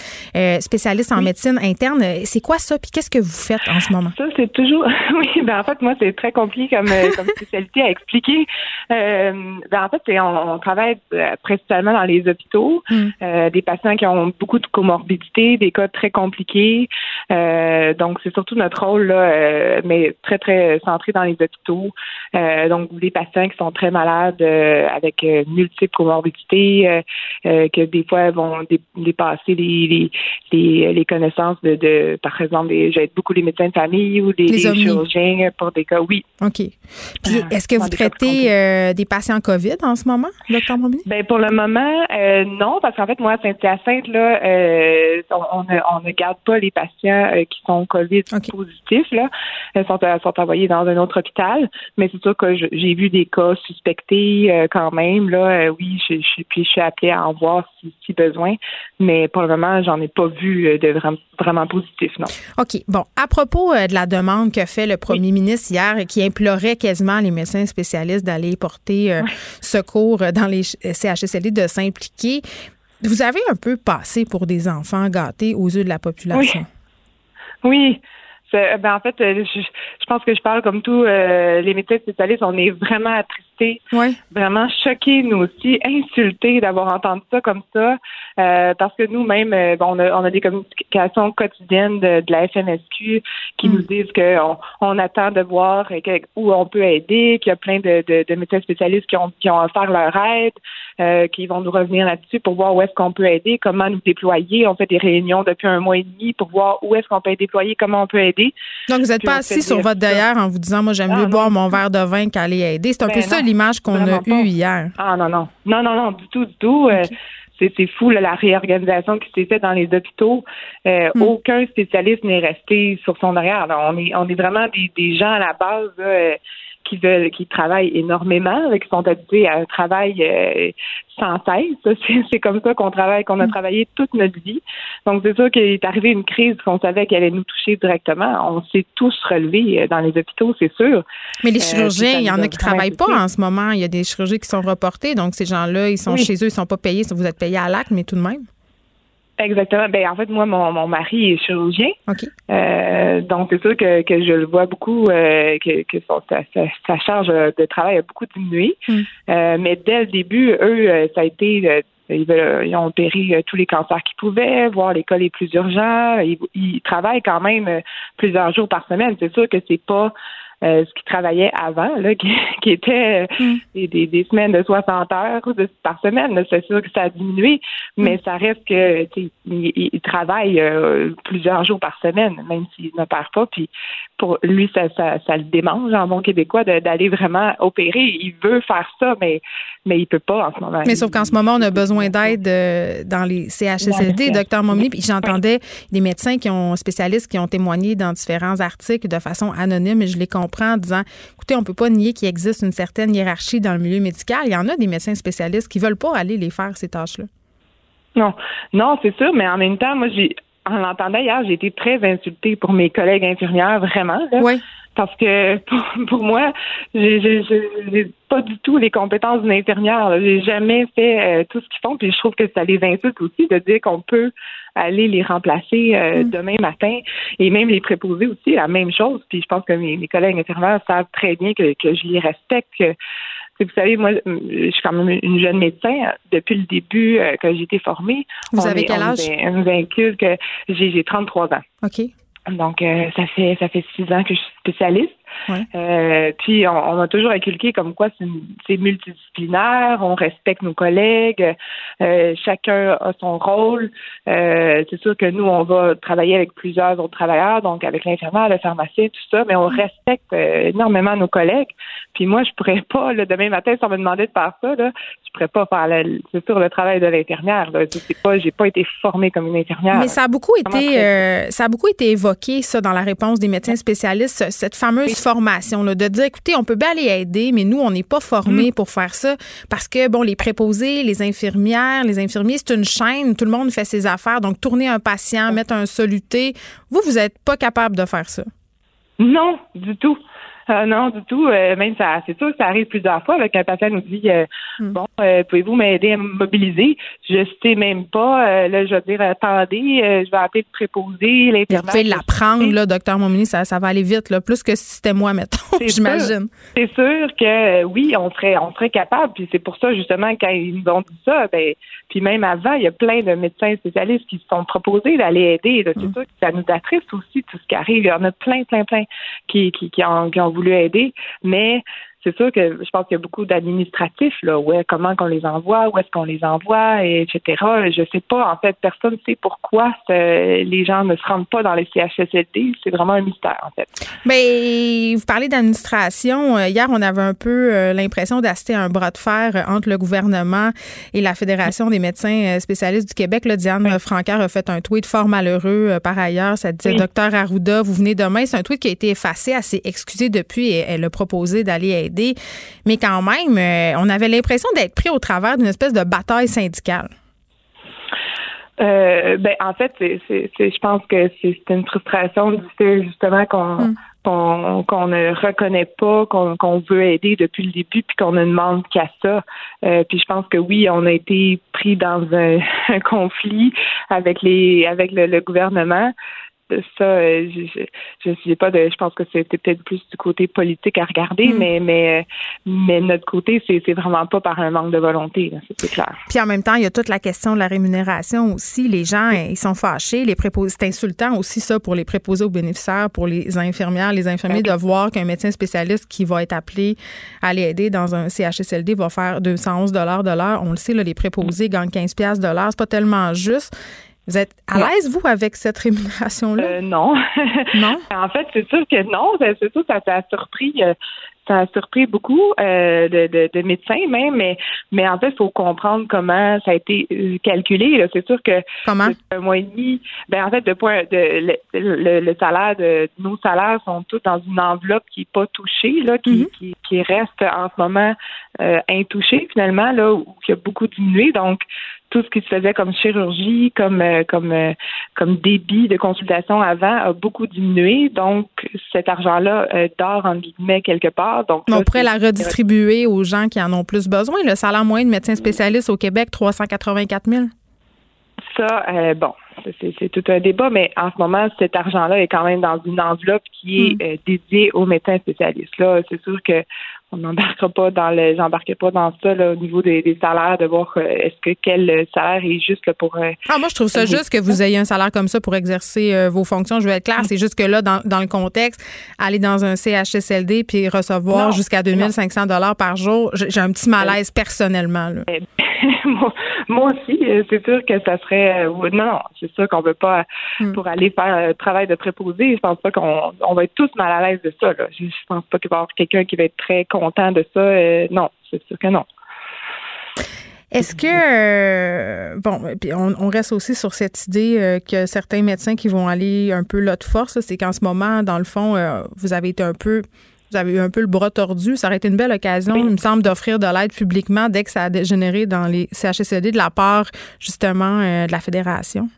spécialiste en médecine interne. C'est quoi ça? Puis qu'est-ce que vous faites en ce moment? Ça, c'est toujours. oui, ben en fait, moi, c'est très compliqué comme, comme spécialité à expliquer. ben en fait, on, on, travaille principalement dans les hôpitaux, mm. des patients qui ont beaucoup de comorbidités, des cas très compliqués. donc, c'est surtout notre rôle, là, mais très, très centré dans les hôpitaux. Euh, donc, des patients qui sont très malades euh, avec euh, multiples comorbidités, que des fois vont dépasser les, les, les, connaissances de, de, par exemple, j'aide beaucoup les médecins de famille ou des, chirurgiens pour des cas, oui. OK. Puis, est-ce que vous traitez des patients COVID en ce moment, docteur Momini? Ben, pour le moment, non, parce qu'en fait, moi, à Saint-Hyacinthe, là, on, on, ne, garde pas les patients qui sont COVID positifs, là. Ils sont sont envoyés dans un autre hôpital. Mais c'est sûr que j'ai vu des cas suspectés euh, quand même. Là, euh, oui, je, je, puis je suis appelée à en voir si, si besoin. Mais pour le moment, j'en ai pas vu euh, de vraiment, vraiment positif, non. OK. Bon, à propos de la demande que fait le premier ministre hier, qui implorait quasiment les médecins spécialistes d'aller porter secours dans les CHSLD de s'impliquer. Vous avez un peu passé pour des enfants gâtés aux yeux de la population? Oui. oui. Euh, ben, en fait, euh, je, je, pense que je parle comme tous euh, les médecins spécialistes. On est vraiment attristés, vraiment choqués, nous aussi, insultés d'avoir entendu ça comme ça. parce que nous-mêmes, bon, on, a, on a des communications quotidiennes de, de la FMSQ qui nous mm. disent qu'on on attend de voir où on peut aider, qu'il y a plein de, de, de, médecins spécialistes qui ont, qui ont offert leur aide, qui vont nous revenir là-dessus pour voir où est-ce qu'on peut aider, comment nous déployer. On fait des réunions depuis un mois et demi pour voir où est-ce qu'on peut déployer, comment on peut aider. Donc, vous n'êtes pas assis sur votre derrière en vous disant, moi, j'aime mieux boire mon verre de vin qu'aller aider. C'est un peu ben ça l'image qu'on a eue hier. Ah, non, non. Non, non, non, du tout, du tout. Euh, c'est fou la réorganisation qui s'est faite dans les hôpitaux. Euh, hmm. Aucun spécialiste n'est resté sur son arrière. on est on est vraiment des, gens à la base qui veulent, qui travaillent énormément, qui sont habitués à un travail euh, sans cesse. C'est comme ça qu'on travaille, qu'on a mm. travaillé toute notre vie. Donc c'est sûr qu'il est arrivé une crise qu'on savait qu'elle allait nous toucher directement. On s'est tous relevés euh, dans les hôpitaux, c'est sûr. Mais les euh, chirurgiens, il y en a qui travaillent pas en ce moment. Il y a des chirurgies qui sont reportés. Donc ces gens-là, ils sont chez eux, ils sont pas payés. Vous êtes payés à l'acte, mais tout de même. Exactement. Ben en fait, moi, mon, mon mari est chirurgien. Euh, donc c'est sûr que, que je le vois beaucoup, euh, que, que son, sa, charge de travail a beaucoup diminué. Hmm. Euh, mais dès le début, eux, ça a été ils, ont opéré tous les cancers qu'ils pouvaient, voir les cas les plus urgents. Ils, ils travaillent quand même plusieurs jours par semaine. C'est sûr que c'est pas euh, ce qui travaillait avant, là, qui, qui était euh, mm. des, des, semaines de 60 heures par semaine. C'est sûr que ça a diminué, mais mm. ça reste que il, il, travaille euh, plusieurs jours par semaine, même s'il ne perd pas. Puis pour lui, ça, ça, ça le démange en bon québécois d'aller vraiment opérer. Il veut faire ça, mais mais il peut pas en ce moment. Mais sauf qu'en ce moment, on a besoin d'aide dans les CHSLD, docteur Mommy. Puis j'entendais des médecins qui ont spécialistes qui ont témoigné dans différents articles de façon anonyme, et je les comprends en disant, écoutez, on ne peut pas nier qu'il existe une certaine hiérarchie dans le milieu médical. Il y en a des médecins spécialistes qui veulent pas aller les faire, ces tâches-là. Non, non, c'est sûr, mais en même temps, moi, j'ai, en l'entendant hier, j'ai été très insultée pour mes collègues infirmières, vraiment. Oui. Parce que pour, moi, j'ai pas du tout les compétences d'une infirmière. J'ai jamais fait euh, tout ce qu'ils font, puis je trouve que ça les insulte aussi de dire qu'on peut aller les remplacer euh, mm. demain matin et même les préposer aussi la même chose. Puis je pense que mes, collègues infirmières savent très bien que, que je les respecte, que vous savez, moi, je suis quand même une jeune médecin. Depuis le début que j'ai été formée, vous avez quel âge? On nous incule que j'ai 33 ans. OK. Donc, ça fait ça fait six ans que je suis spécialiste. Euh, puis on, a toujours inculqué comme quoi c'est multidisciplinaire, on respecte nos collègues, euh, chacun a son rôle. Euh, c'est sûr que nous, on va travailler avec plusieurs autres travailleurs, donc avec l'infirmière, le pharmacien, tout ça, mais on mm. respecte énormément nos collègues. Puis moi, je pourrais pas, le demain matin, si on me demandait de faire ça, là, je pourrais pas faire, c'est sûr, le travail de l'infirmière. Je pas, j'ai pas été formée comme une infirmière. Mais ça a beaucoup été, ça a beaucoup été évoqué, ça, dans la réponse des médecins spécialistes, cette fameuse formation, là, de dire, écoutez, on peut bien aller aider, mais nous, on n'est pas formés mm. pour faire ça parce que, bon, les préposés, les infirmières, les infirmiers, c'est une chaîne, tout le monde fait ses affaires. Donc, tourner un patient, mettre un soluté, vous, vous n'êtes pas capable de faire ça. Non, du tout. Euh, non, du tout. Euh, même ça, c'est sûr que ça arrive plusieurs fois avec un patient nous dit euh, hmm. bon, pouvez-vous m'aider à me mobiliser? Je sais même pas. là, je vais dire attendez, je vais appeler le préposé, l'intervenant. Vous pouvez l'apprendre, là, docteur Momini, ça, ça va aller vite, là, plus que si c'était moi, mettons. J'imagine. C'est sûr que oui, on serait, on serait capable. Puis c'est pour ça justement quand ils nous ont dit ça, ben, puis même avant, il y a plein de médecins spécialistes qui se sont proposés d'aller aider. C'est hmm. sûr que ça nous attriste aussi tout ce qui arrive. Il y en a plein, plein, plein qui, qui, qui ont, qui ont voulu aider, mais c'est sûr que je pense qu'il y a beaucoup d'administratifs, là, ouais, comment qu'on les envoie, où est-ce qu'on les envoie, et etc. Je sais pas, en fait, personne ne sait pourquoi les gens ne se rendent pas dans les CHSLD. C'est vraiment un mystère, en fait. Mais vous parlez d'administration. Euh, hier, on avait un peu euh, l'impression d'assister à un bras de fer euh, entre le gouvernement et la Fédération des médecins spécialistes du Québec. Là, Diane oui. a fait un tweet fort malheureux par ailleurs. Ça disait Docteur Arruda, vous venez demain. C'est un tweet qui a été effacé, elle s'est excusée depuis et elle a proposé d'aller aider mais quand même, euh, on avait l'impression d'être pris au travers d'une espèce de bataille syndicale. Euh, ben, en fait, c'est, je pense que c'est, une frustration du fait justement qu'on mm. qu'on, ne reconnaît pas, qu'on, veut aider depuis le début, puis qu'on ne demande qu'à ça. Euh, puis je pense que oui, on a été pris dans un, conflit avec les avec le gouvernement ça, euh, je je pas de. Je pense que c'était peut-être plus du côté politique à regarder, mm. mais mais euh, mais notre côté, c'est vraiment pas par un manque de volonté, c'est clair. Puis en même temps, il y a toute la question de la rémunération aussi. Les gens, ils sont fâchés. Les préposés, c'est insultant aussi ça pour les préposés aux bénéficiaires, pour les infirmières, les infirmiers de voir qu'un médecin spécialiste qui va être appelé à les aider dans un CHSLD va faire 211 dollars de l'heure. On le sait, là, les préposés gagnent 15 pièces de l'heure. C'est pas tellement juste. Vous êtes à l'aise, vous, avec cette rémunération-là? Euh, non. non? en fait, c'est sûr que non. C'est sûr que ça t'a surpris. Euh, ça a surpris beaucoup euh, de, de, médecins même, mais, mais en fait, il faut comprendre comment ça a été calculé. C'est sûr que comment? un mois et demi, ben en fait, de point de le, le, salaire de nos salaires sont tous dans une enveloppe qui n'est pas touchée, là, qui, qui, qui, reste en ce moment intouchée finalement, là, où qui a beaucoup diminué. Donc, tout ce qui se faisait comme chirurgie, comme euh, comme euh, comme débit de consultation avant a beaucoup diminué. Donc cet argent-là euh, dort en guillemets quelque part. Donc on pourrait la redistribuer aux gens qui en ont plus besoin. Le salaire moyen de médecin spécialiste au Québec, 384 000. Ça, bon, c'est tout un débat, mais en ce moment, cet argent-là est quand même dans une enveloppe qui est hmm. dédiée aux médecins spécialistes. Là, c'est sûr que on n'embarquera pas dans le j'embarquerai pas dans ça au niveau des, salaires de voir euh, est-ce que quel salaire est juste pour euh, ah moi je trouve ça juste que vous ayez un salaire comme ça pour exercer euh, vos fonctions je vais être claire c'est juste que là dans, le contexte aller dans un CHSLD puis recevoir jusqu'à 2500 dollars par jour j'ai un petit malaise personnellement eh, moi, aussi c'est sûr que ça serait non c'est sûr qu'on veut pas hmm. pour aller faire un travail de préposé je pense pas qu'on on va être tous mal à l'aise de ça là. je, pense pas qu'il va y avoir quelqu'un qui va être très content de ça. Euh, non, c'est sûr que non. Est-ce que, euh, bon, on, reste aussi sur cette idée euh, que certains médecins qui vont aller un peu là de force, c'est qu'en ce moment, dans le fond, vous avez été un peu, vous avez eu un peu le bras tordu. Ça aurait été une belle occasion, il me semble, d'offrir de l'aide publiquement dès que ça a dégénéré dans les CHSLD de la part, justement, de la Fédération.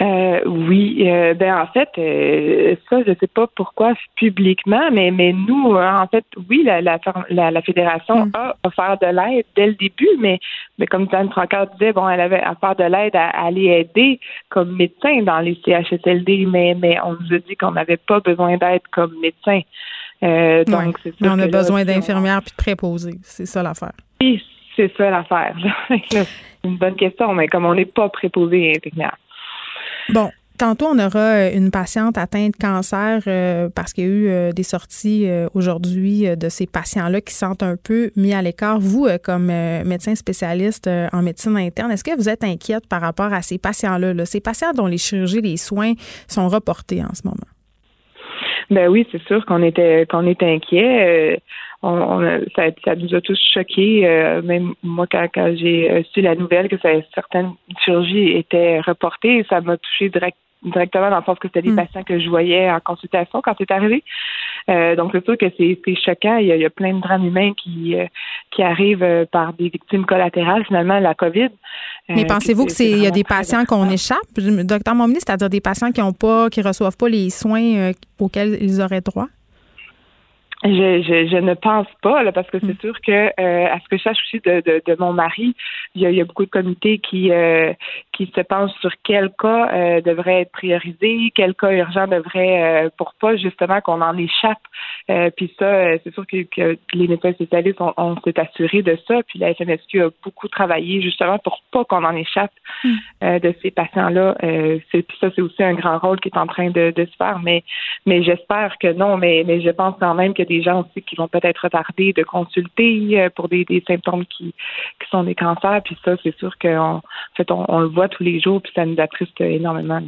Euh, oui, euh, ben en fait, euh, ça, je sais pas pourquoi publiquement, mais mais nous, en fait, oui, la la, la, fédération mm. a offert de l'aide dès le début, mais mais comme Diane Francard disait, bon, elle avait offert de l'aide à, aller aider comme médecin dans les CHSLD, mais mais on nous a dit qu'on n'avait pas besoin d'aide comme médecin. donc, c'est on a besoin d'infirmières puis de préposés. C'est ça l'affaire. Oui, c'est ça l'affaire. c'est une bonne question, mais comme on n'est pas préposé infirmière. Bon, Tantôt, on aura euh, une patiente atteinte de cancer euh, parce qu'il y a eu euh, des sorties aujourd'hui de ces patients-là qui sentent un peu mis à l'écart. Vous, comme médecin spécialiste en médecine interne, est-ce que vous êtes inquiète par rapport à ces patients-là, ces patients dont les chirurgies, les soins sont reportés en ce moment? Ben oui, c'est sûr qu'on était qu'on est inquiet. On, ça, ça, nous a tous choqués. même moi, quand, j'ai su la nouvelle que certaines chirurgies étaient reportées, ça m'a touché direct, directement dans le sens que c'était des hmm. patients que je voyais en consultation quand c'est arrivé. Euh, donc c'est sûr que c'est choquant. Il y, a, plein de drames humains qui euh, qui arrivent euh, par des victimes collatérales finalement la COVID. Mais pensez-vous que c'est il y a des patients qu'on échappe, docteur Momini, c'est-à-dire des patients qui ont pas qui reçoivent pas les soins auxquels ils auraient droit? Je, je, je, ne pense pas, là, parce que c'est mm. sûr que, euh, à ce que je sache aussi de, de, de mon mari, il y, a, il y, a, beaucoup de comités qui euh, qui se pensent sur quel cas euh, devrait être priorisé, quel cas urgent devrait, euh, pour pas justement qu'on en échappe. puis ça, c'est sûr que, que, les médecins spécialistes, on, on s'est assuré de ça. Puis la FMSQ a beaucoup travaillé justement pour pas qu'on en échappe mm. de ces patients-là. puis ça, c'est aussi un grand rôle qui est en train de, de se faire. Mais mais j'espère que non. Mais mais je pense quand même que des gens aussi qui vont peut-être retarder de consulter euh, pour des, symptômes qui, sont des cancers. Puis ça, c'est sûr qu'en fait, on, le voit tous les jours, puis ça nous attriste énormément.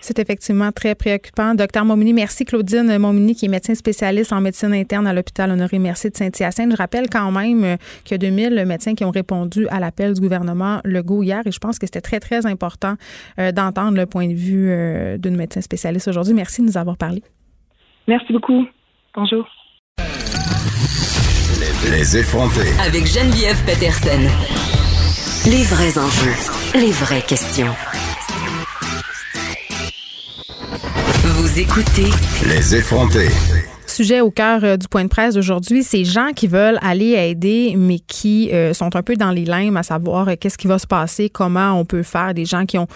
C'est effectivement très préoccupant. Docteur Momini, merci Claudine Momini, qui est médecin spécialiste en médecine interne à l'hôpital Honoré Merci de Saint-Hyacinthe. Je rappelle quand même euh, qu'il y a 2000 médecins qui ont répondu à l'appel du gouvernement Legault hier et je pense que c'était très, très important euh, d'entendre le point de vue d'une médecin spécialiste aujourd'hui. Merci de nous avoir parlé. Merci beaucoup. Bonjour. Les effronter. Avec Geneviève Peterson. Les vrais enjeux, les vraies questions. Vous écoutez. Les effronter sujet au cœur euh, du point de presse d'aujourd'hui, ces gens qui veulent aller aider, mais qui euh, sont un peu dans les limbes à savoir euh, qu'est-ce qui va se passer, comment on peut faire, des gens qui ont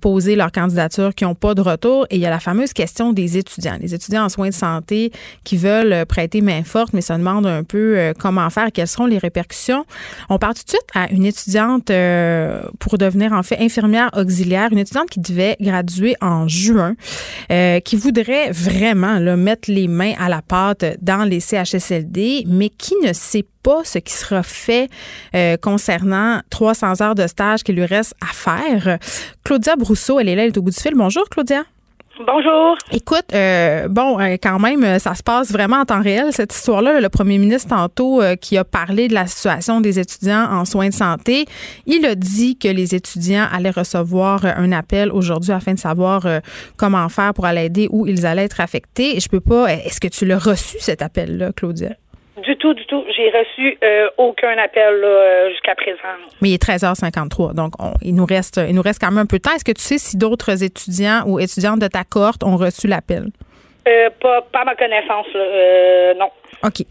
posé leur candidature, qui n'ont pas de retour. Et il y a la fameuse question des étudiants, les étudiants en soins de santé qui veulent prêter main forte, mais se demandent un peu comment faire, quelles seront les répercussions. On part tout de suite à une étudiante pour devenir en fait infirmière auxiliaire, une étudiante qui devait graduer en juin, qui voudrait vraiment mettre les mains à la pâte dans les CHSLD, mais qui ne sait pas ce qui sera fait euh, concernant 300 heures de stage qu'il lui reste à faire. Claudia Brousseau, elle est là, elle est au bout du fil. Bonjour, Claudia. Bonjour. Écoute, euh, bon, euh, quand même, euh, ça se passe vraiment en temps réel, cette histoire-là. Le premier ministre, tantôt, qui a parlé de la situation des étudiants en soins de santé, il a dit que les étudiants allaient recevoir un appel aujourd'hui afin de savoir comment faire pour aller aider, où ils allaient être affectés. Et je peux pas. Est-ce que tu l'as reçu, cet appel-là, Claudia? Du tout, du tout. J'ai reçu euh, aucun appel euh, jusqu'à présent. Mais il est 13h53, donc il nous reste il nous reste quand même un peu de temps. Est-ce que tu sais si d'autres étudiants ou étudiantes de ta cohorte ont reçu l'appel? Euh, pas, pas ma connaissance, non. OK.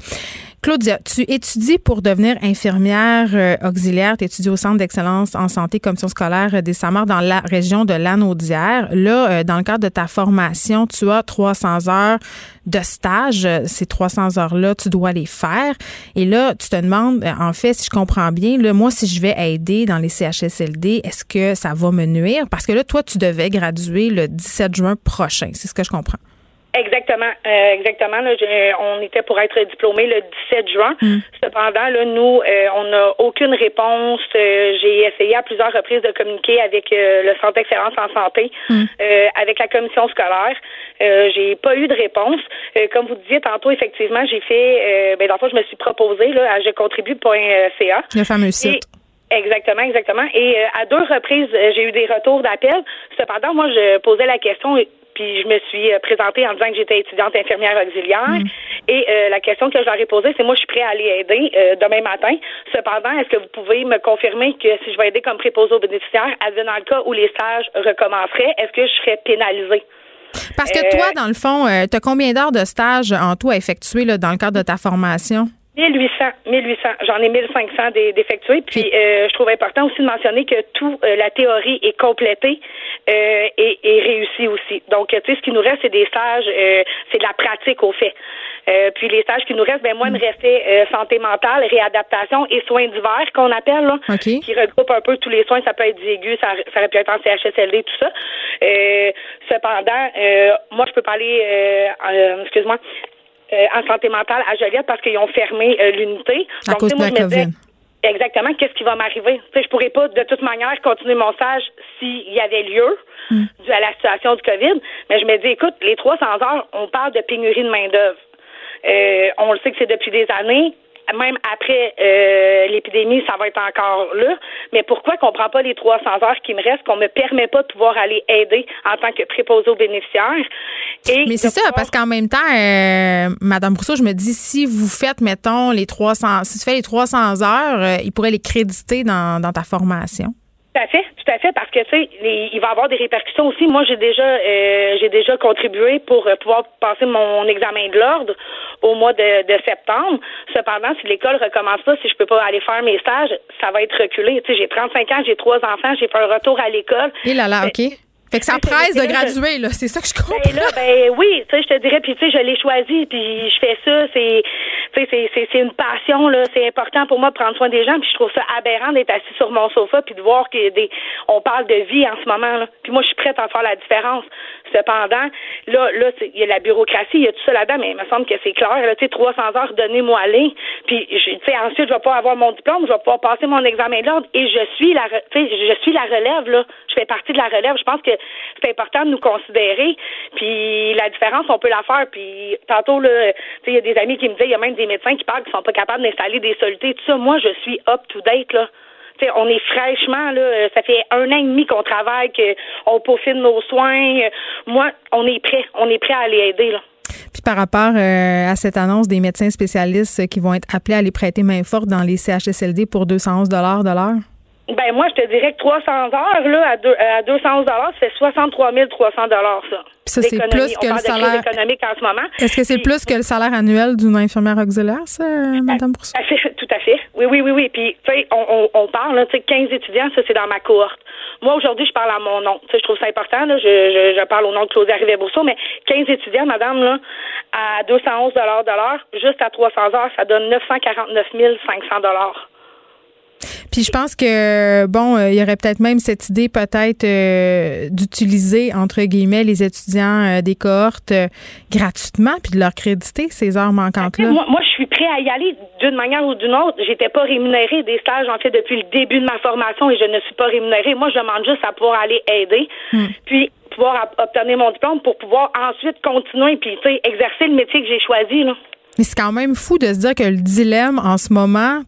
Claudia, tu étudies pour devenir infirmière euh, auxiliaire. Tu étudies au Centre d'excellence en santé commission scolaire des Samars dans la région de Lanaudière. Là, euh, dans le cadre de ta formation, tu as 300 heures de stage. Ces 300 heures-là, tu dois les faire. Et là, tu te demandes, euh, en fait, si je comprends bien, là, moi, si je vais aider dans les CHSLD, est-ce que ça va me nuire? Parce que là, toi, tu devais graduer le 17 juin prochain. C'est ce que je comprends. Exactement, euh, exactement. Là, on était pour être diplômé le 17 juin. Mm. Cependant, là, nous, euh, on n'a aucune réponse. Euh, j'ai essayé à plusieurs reprises de communiquer avec le Centre d'excellence en santé, mm. avec la commission scolaire. j'ai pas eu de réponse. comme vous disiez tantôt, effectivement, j'ai fait. ben, dans le je me suis proposé là, à jecontribue.ca. Le fameux site. Exactement, exactement. Et à deux reprises, j'ai eu des retours d'appel. Cependant, moi, je posais la question puis je me suis euh, présentée en disant que j'étais étudiante infirmière auxiliaire. Mm. Et euh, la question que je leur ai posée, c'est moi, je suis prêt à aller aider euh, demain matin. Cependant, est-ce que vous pouvez me confirmer que si je vais aider comme préposé aux bénéficiaires, dans le cas où les stages recommenceraient, est-ce que je serais pénalisée? Parce que toi, dans le fond, tu as combien d'heures de stage en tout à effectuer là, dans le cadre de ta formation? 1800, 1800. J'en ai 1500 d'effectués. Puis, euh, je trouve important aussi de mentionner que tout euh, la théorie est complétée euh, et, et réussie aussi. Donc, tu sais, ce qui nous reste, c'est des stages, c'est de la pratique au fait. puis les stages qui nous restent, ben moi, il me restait santé mentale, réadaptation et soins d'hiver qu'on appelle, là, qui regroupe un peu tous les soins. Ça peut être du aigu, ça, ça aurait pu être en CHSLD, tout ça. cependant, moi, je peux parler, excuse-moi, euh, en santé mentale à Joliette parce qu'ils ont fermé euh, l'unité. À cause de la COVID. Exactement, qu'est-ce qui va m'arriver? Je pourrais pas de toute manière continuer mon stage s'il y avait lieu mm. dû à la situation du COVID. Mais je me dis, écoute, les 300 heures, on parle de pénurie de main-d'œuvre. Euh, on le sait que c'est depuis des années même après euh, l'épidémie, ça va être encore là. Mais pourquoi qu'on prend pas les 300 heures qui me restent, qu'on me permet pas de pouvoir aller aider en tant que préposé aux bénéficiaires? Mais c'est ça, parce qu'en même temps, euh, Madame Brousseau, je me dis, si vous faites, mettons, les 300, si tu fais les 300 heures, euh, ils pourraient les créditer dans, dans ta formation. Tout à fait, tout à fait, parce que tu sais, il va y avoir des répercussions aussi. Moi, j'ai déjà, euh, j'ai déjà contribué pour euh, pouvoir passer mon examen de l'ordre au mois de, de septembre. Cependant, si l'école recommence pas, si je peux pas aller faire mes stages, ça va être reculé. Tu sais, j'ai 35 ans, j'ai trois enfants, j'ai fait un retour à l'école. Et là là, ok. Fait que ça presse de graduer, là. C'est ça que je comprends. Ben là, ben oui, tu sais, je te dirais, puis tu sais, je l'ai choisi, puis je fais ça. C'est, tu sais, c'est une passion, là. C'est important pour moi de prendre soin des gens, puis je trouve ça aberrant d'être assis sur mon sofa, puis de voir que des, on parle de vie en ce moment, là. Puis moi, je suis prête à faire la différence. Cependant, là, là, il y a la bureaucratie, il y a tout ça là-dedans, mais il me semble que c'est clair. Là, tu sais, 300 heures, donnez-moi aller. Puis, tu sais, ensuite, je vais pas avoir mon diplôme, je vais pouvoir passer mon examen de l'ordre, et je suis la, tu sais, je suis la relève, là. Je fais partie de la relève. Je pense que c'est important de nous considérer. Puis la différence, on peut la faire. Puis tantôt, là, il y a des amis qui me disaient, il y a même des médecins qui parlent qui sont pas capables d'installer des solutés. Tout ça, moi, je suis up to date là. on est fraîchement là, ça fait un an et demi qu'on travaille, qu'on peaufine nos soins. Moi, on est prêt, on est prêt à aller aider là. Puis par rapport euh, à cette annonce des médecins spécialistes qui vont être appelés à les prêter main forte dans les CHSLD pour 211 de l'heure? Ben moi, je te dirais que 300 heures là à, deux, à 211 dollars, ça fait 63 300 dollars ça. ça c'est plus que le salaire économique en ce moment. Est-ce que c'est plus que le salaire annuel d'une infirmière auxiliaire, ça, Madame Brousseau? Tout à fait. Oui, oui, oui, oui. Puis tu sais, on, on, parle là, tu sais, 15 étudiants, ça c'est dans ma cohorte. Moi aujourd'hui, je parle à mon nom. Tu sais, je trouve ça important là. Je, je, je parle au nom de Claudia Rivet-Brousseau, mais 15 étudiants, Madame là, à 211 dollars de l'heure, juste à 300 heures, ça donne 949 500 dollars. Puis je pense que, bon, euh, il y aurait peut-être même cette idée peut-être euh, d'utiliser, entre guillemets, les étudiants euh, des cohortes gratuitement, puis de leur créditer ces heures manquantes-là. Moi, moi, je suis prêt à y aller d'une manière ou d'une autre. J'étais pas rémunérée des stages, en fait, depuis le début de ma formation et je ne suis pas rémunérée. Moi, je demande juste à pouvoir aller aider. Hmm. Puis pouvoir obtenir mon diplôme pour pouvoir ensuite continuer puis exercer le métier que j'ai choisi. Là. Mais c'est quand même fou de se dire que le dilemme en ce moment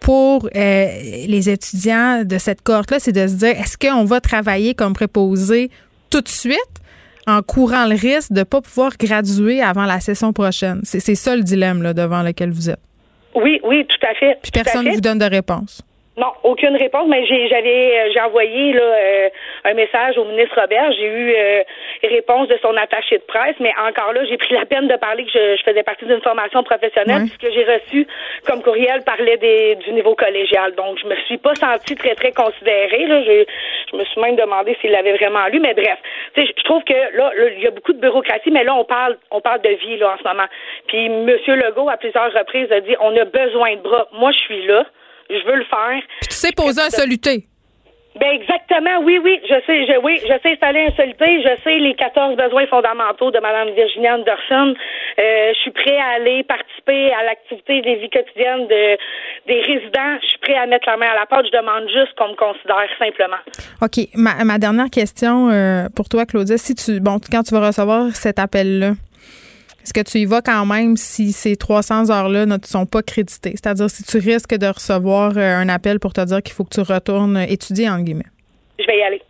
pour euh, les étudiants de cette cohorte-là, c'est de se dire est-ce qu'on va travailler comme préposé tout de suite en courant le risque de ne pas pouvoir graduer avant la session prochaine? C'est ça le dilemme là, devant lequel vous êtes. Oui, oui, tout à fait. Puis personne ne vous donne de réponse. Non, aucune réponse, mais j'avais euh, j'ai envoyé là, euh, un message au ministre Robert. J'ai eu euh, réponse de son attaché de presse, mais encore là, j'ai pris la peine de parler que je, faisais partie d'une formation professionnelle. Ce que j'ai reçu comme courriel parlait des, du niveau collégial. Donc, je me suis pas sentie très, très considérée. Là. Je, je me suis même demandé s'il l'avait vraiment lu, mais bref. Je trouve que là, il y a beaucoup de bureaucratie, mais là, on parle on parle de vie là, en ce moment. Puis M. Legault, à plusieurs reprises, a dit on a besoin de bras. Moi, je suis là je veux le faire. Puis tu sais poser un soluté. Ben exactement, oui, oui, je sais, je, oui, je sais installer un soluté, je sais les 14 besoins fondamentaux de Mme Virginie Anderson. Euh, je suis prêt à aller participer à l'activité des vies quotidiennes de, des résidents. Je suis prêt à mettre la main à la porte. Je demande juste qu'on me considère simplement. OK. Ma, ma dernière question euh, pour toi, Claudia, si tu bon, quand tu vas recevoir cet appel-là, est-ce que tu y vas quand même si ces 300 heures-là ne sont pas créditées? C'est-à-dire si tu risques de recevoir euh, un appel pour te dire qu'il faut que tu retournes étudier, en guillemets? Je vais y aller.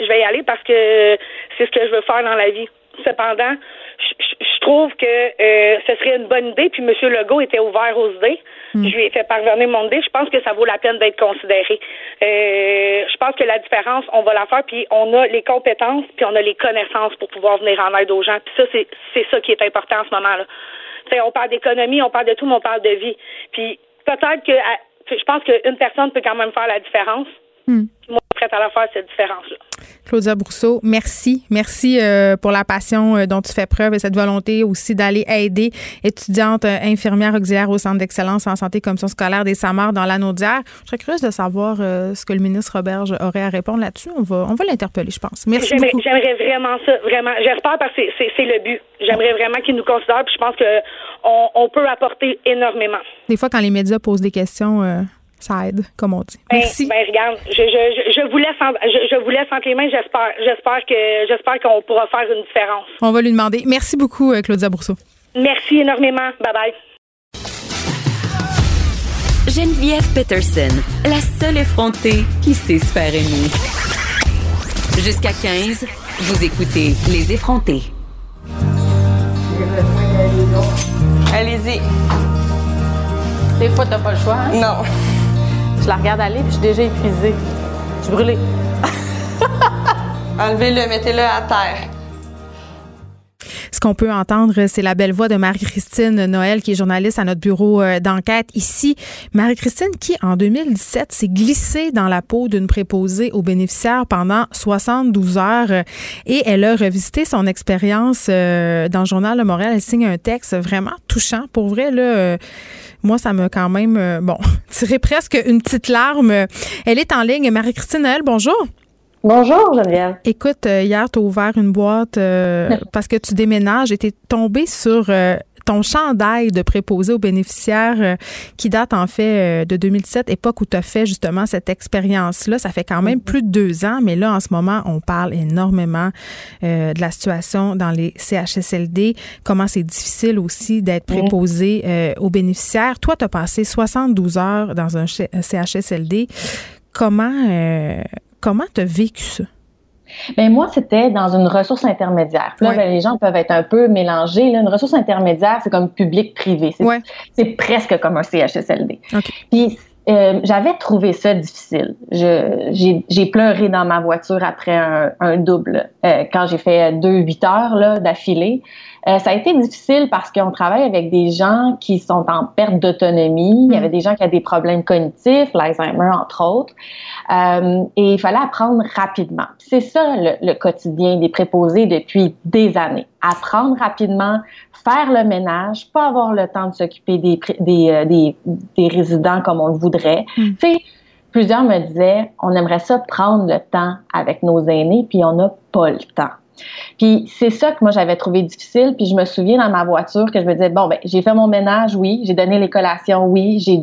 Je vais y aller parce que c'est ce que je veux faire dans la vie. Cependant, je, trouve que euh, ce serait une bonne idée. Puis M. Legault était ouvert aux idées. Hmm. Je lui ai fait parvenir mon idée. Je pense que ça vaut la peine d'être considéré. Euh, je pense que la différence, on va la faire. Puis on a les compétences, puis on a les connaissances pour pouvoir venir en aide aux gens. Puis ça, c'est ça qui est important en ce moment-là. on parle d'économie, on parle de tout, mais on parle de vie. Puis peut-être que je pense qu'une personne peut quand même faire la différence. Hmm. Moi, je suis prête à la faire, cette différence-là. Claudia Brousseau, merci. Merci euh, pour la passion euh, dont tu fais preuve et cette volonté aussi d'aller aider étudiantes euh, infirmières auxiliaires au Centre d'excellence en santé commission scolaire des SAMAR dans l'anneau d'hier. Je serais curieuse de savoir ce que le ministre Roberge aurait à répondre là-dessus. On va, on va l'interpeller, je pense. Merci beaucoup. J'aimerais vraiment ça, vraiment. J'espère parce que c'est le but. J'aimerais vraiment qu'il nous considère, puis je pense qu'on on peut apporter énormément. Des fois, quand les médias posent des questions ça aide, comme on dit. Ben, Merci. Ben, regarde, je, je, je, vous laisse je, vous laisse entre les mains. J'espère, j'espère que j'espère qu'on pourra faire une différence. On va lui demander. Merci beaucoup, euh, Claudia Brousseau. Merci énormément. Bye bye. Geneviève Peterson, la seule effrontée qui sait se faire aimer. Jusqu'à 15, vous écoutez Les effrontés. Allez-y. Des fois, t'as pas le choix, hein? Non. Je la regarde aller, puis je suis déjà épuisée. Je suis brûlée. Enlevez-le, mettez-le à terre. Qu'on peut entendre, c'est la belle voix de Marie-Christine Noël, qui est journaliste à notre bureau euh, d'enquête ici. Marie-Christine, qui en 2017 s'est glissée dans la peau d'une préposée aux bénéficiaires pendant 72 heures euh, et elle a revisité son expérience euh, dans le journal de Montréal. Elle signe un texte vraiment touchant. Pour vrai, là, moi, ça m'a quand même, bon, tiré presque une petite larme. Elle est en ligne. Marie-Christine Noël, bonjour. Bonjour, Geneviève. Écoute, euh, hier, tu as ouvert une boîte euh, parce que tu déménages et tu es tombée sur ton chandail de préposé aux bénéficiaires euh, qui date en fait euh, de 2007, époque où tu as fait justement cette expérience-là. Ça fait quand même plus de deux ans, mais là, en ce moment, on parle énormément euh, de la situation dans les CHSLD, comment c'est difficile aussi d'être préposé aux bénéficiaires. Toi, tu as passé 72 heures dans un CHSLD. Comment comment tu as vécu ça? Ben moi, c'était dans une ressource intermédiaire. Là, ben, les gens peuvent être un peu mélangés. Là. Une ressource intermédiaire, c'est comme public-privé. C'est presque comme un CHSLD. Puis euh, j'avais trouvé ça difficile. J'ai pleuré dans ma voiture après un, un double euh, quand j'ai fait deux huit heures d'affilée. Euh, ça a été difficile parce qu'on travaille avec des gens qui sont en perte d'autonomie. Il y avait mm. des gens qui avaient des problèmes cognitifs, l'Alzheimer entre autres. Euh, et il fallait apprendre rapidement. C'est ça le, le, quotidien des préposés depuis des années. Apprendre rapidement, faire le ménage, pas avoir le temps de s'occuper des, des, euh, des, des, résidents comme on le voudrait. Mm. Tu sais, plusieurs me disaient, on aimerait ça prendre le temps avec nos aînés, puis on n'a pas le temps. Puis c'est ça que moi j'avais trouvé difficile. Puis je me souviens dans ma voiture que je me disais bon ben j'ai fait mon ménage, oui, j'ai donné les collations, oui, j'ai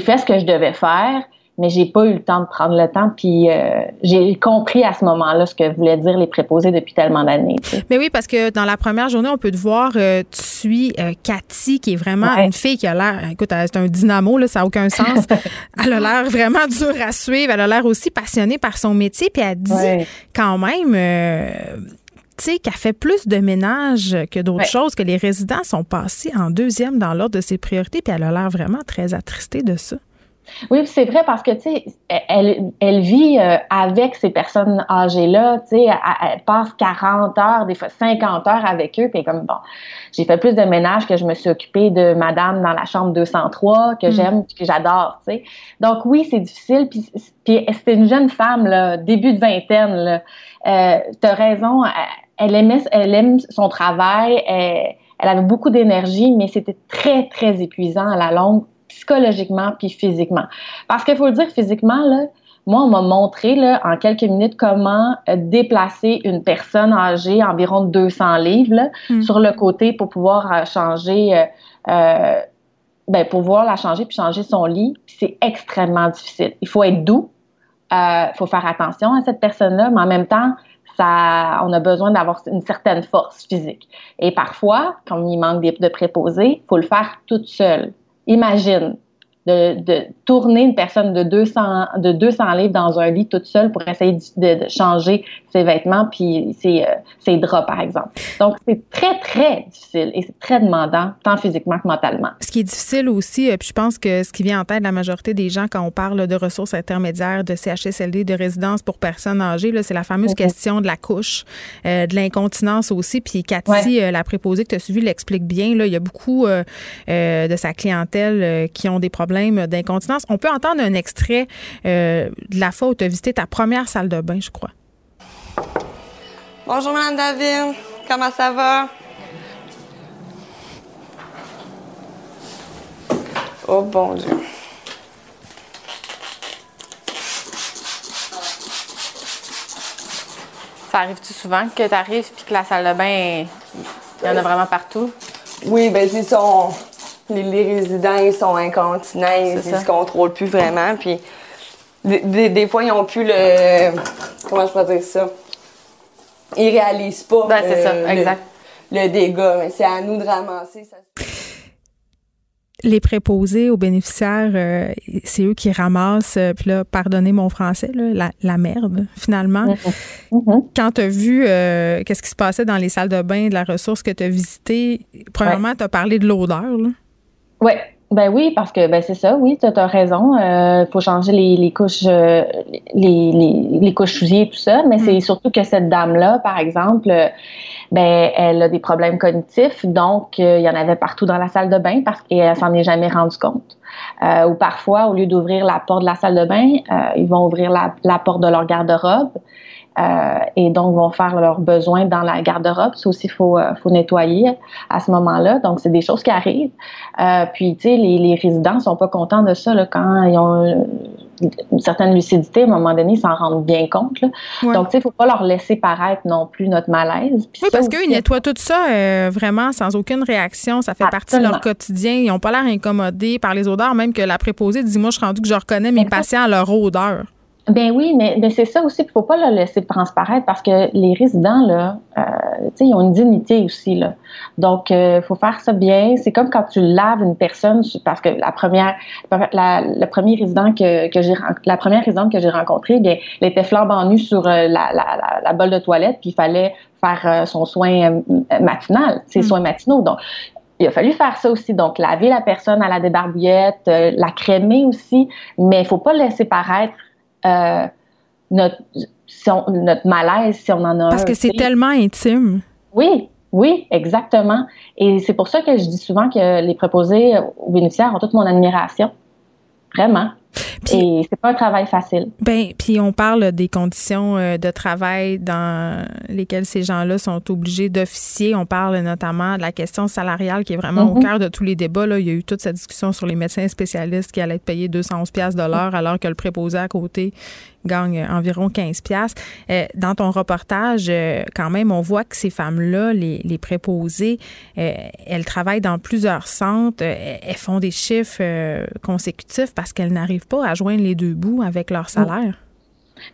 fait ce que je devais faire mais j'ai pas eu le temps de prendre le temps. Puis euh, j'ai compris à ce moment-là ce que voulaient dire les préposés depuis tellement d'années. Mais oui, parce que dans la première journée, on peut te voir, euh, tu suis euh, Cathy, qui est vraiment une fille qui a l'air, écoute, c'est un dynamo, là, ça n'a aucun sens. elle a l'air vraiment dure à suivre. Elle a l'air aussi passionnée par son métier. Puis elle dit quand même qu'elle fait plus de ménage que d'autres choses, que les résidents sont passés en deuxième dans l'ordre de ses priorités, puis elle a l'air vraiment très attristée de ça. Oui, c'est vrai parce que, tu sais, elle, elle vit euh, avec ces personnes âgées-là, tu sais, elle, passe 40 heures, des fois 50 heures avec eux, puis comme, bon, j'ai fait plus de ménage que je me suis occupée de madame dans la chambre 203, que mm. j'aime, que j'adore, tu sais. Donc, oui, c'est difficile, puis, puis c'était une jeune femme, là, début de vingtaine, là. Euh, as raison, elle aimait, elle aime son travail, elle, elle avait beaucoup d'énergie, mais c'était très, très épuisant à la longue psychologiquement puis physiquement. Parce qu'il faut le dire physiquement, là, moi, on m'a montré là, en quelques minutes comment euh, déplacer une personne âgée environ 200 livres hmm. sur le côté pour pouvoir euh, changer, euh, euh, ben, pouvoir la changer puis changer son lit. C'est extrêmement difficile. Il faut être doux, il faut faire attention à cette personne-là, mais en même temps, ça, on a besoin d'avoir une certaine force physique. Et parfois, quand il manque de préposés, il faut le faire toute seule. Imagine de, tourner une personne de 200, de 200 livres dans un lit toute seule pour essayer de, changer ses vêtements puis ses, euh, ses, draps, par exemple. Donc, c'est très, très difficile et c'est très demandant, tant physiquement que mentalement. Ce qui est difficile aussi, euh, puis je pense que ce qui vient en tête de la majorité des gens quand on parle de ressources intermédiaires, de CHSLD, de résidence pour personnes âgées, c'est la fameuse question de la couche, euh, de l'incontinence aussi. Puis Cathy, la préposée que tu as suivie, l'explique bien. Là, il y a beaucoup de sa clientèle qui ont des problèmes d'incontinence. On peut entendre un extrait euh, de la fois où tu as visité ta première salle de bain, je crois. Bonjour, Mme David. Comment ça va? Oh, bon Dieu. Ça arrive-tu souvent que tu arrives puis que la salle de bain, il y en a vraiment partout? Oui, ben c'est ça les, résidents, ils sont incontinents, ils, se contrôlent plus vraiment. Puis des, fois, ils ont plus le. Comment je peux dire ça? Ils réalisent pas ben, le, le, dégât. Mais c'est à nous de ramasser. Ça les préposés aux bénéficiaires, euh, c'est eux qui ramassent, euh, puis là, pardonnez mon français, la, merde, finalement. Mm-hmm. Mm-hmm. Quand tu as vu euh, qu'est-ce qui se passait dans les salles de bain de la ressource que tu as visitée, premièrement, tu as parlé de l'odeur. Oui. Ben oui, parce que ben c'est ça, oui, tu as raison. Il faut changer les, couches les, les, les, couches souillées et tout ça, mais c'est mm. surtout que cette dame-là, par exemple, ben elle a des problèmes cognitifs, donc euh, il y en avait partout dans la salle de bain parce qu'elle s'en est jamais rendue compte. Euh, ou parfois, au lieu d'ouvrir la porte de la salle de bain, euh, ils vont ouvrir la, la porte de leur garde-robe. Euh, et donc vont faire leurs besoins dans la garde-robe. Ça aussi, il faut, faut nettoyer à ce moment-là. Donc, c'est des choses qui arrivent. Euh, puis, tu sais, les, les résidents sont pas contents de ça là, quand ils ont une certaine lucidité, à un moment donné, ils s'en rendent bien compte. Donc, tu sais, il ne faut pas leur laisser paraître non plus notre malaise. oui, parce qu'eux, ils nettoient tout ça euh, vraiment sans aucune réaction. Ça fait partie de leur quotidien. Ils n'ont pas l'air incommodés par les odeurs, même que la préposée dit Moi, je suis rendu que je reconnais mes patients à leur odeur. Ben oui, mais, mais c'est ça aussi qu'il faut pas le laisser transparaître parce que les résidents, là, euh, ils ont une dignité aussi. Là. Donc, il euh, faut faire ça bien. C'est comme quand tu laves une personne, parce que la première, la, le premier résident que, que j'ai, la première résidente que j'ai rencontrée, bien, elle était flambant nue sur euh, la, la, la, bolle de toilette, puis il fallait faire euh, son soin matinal, ses mm. soins matinaux. Donc, il a fallu faire ça aussi. Donc, laver la personne à la débarbouillette, la crémer aussi, mais il faut pas laisser paraître euh, notre, notre malaise, si on en a Parce que c'est tellement intime. Oui, oui, exactement. Et c'est pour ça que je dis souvent que les préposés aux bénéficiaires ont toute mon admiration. Vraiment. Et c'est pas un travail facile. Ben, puis on parle des conditions euh, de travail dans lesquelles ces gens-là sont obligés d'officier. On parle notamment de la question salariale qui est vraiment au mhm. cœur de tous les débats. Là. Il y a eu toute cette discussion sur les médecins spécialistes qui allaient être payés 211 pièces de l'heure alors que le préposé à côté gagne environ 15 pièces. Euh, dans ton reportage, euh, quand même, on voit que ces femmes-là, les, les préposées, euh, elles travaillent dans plusieurs centres, elles font des chiffres consécutifs parce qu'elles n'arrivent pas à joindre les deux bouts avec leur salaire.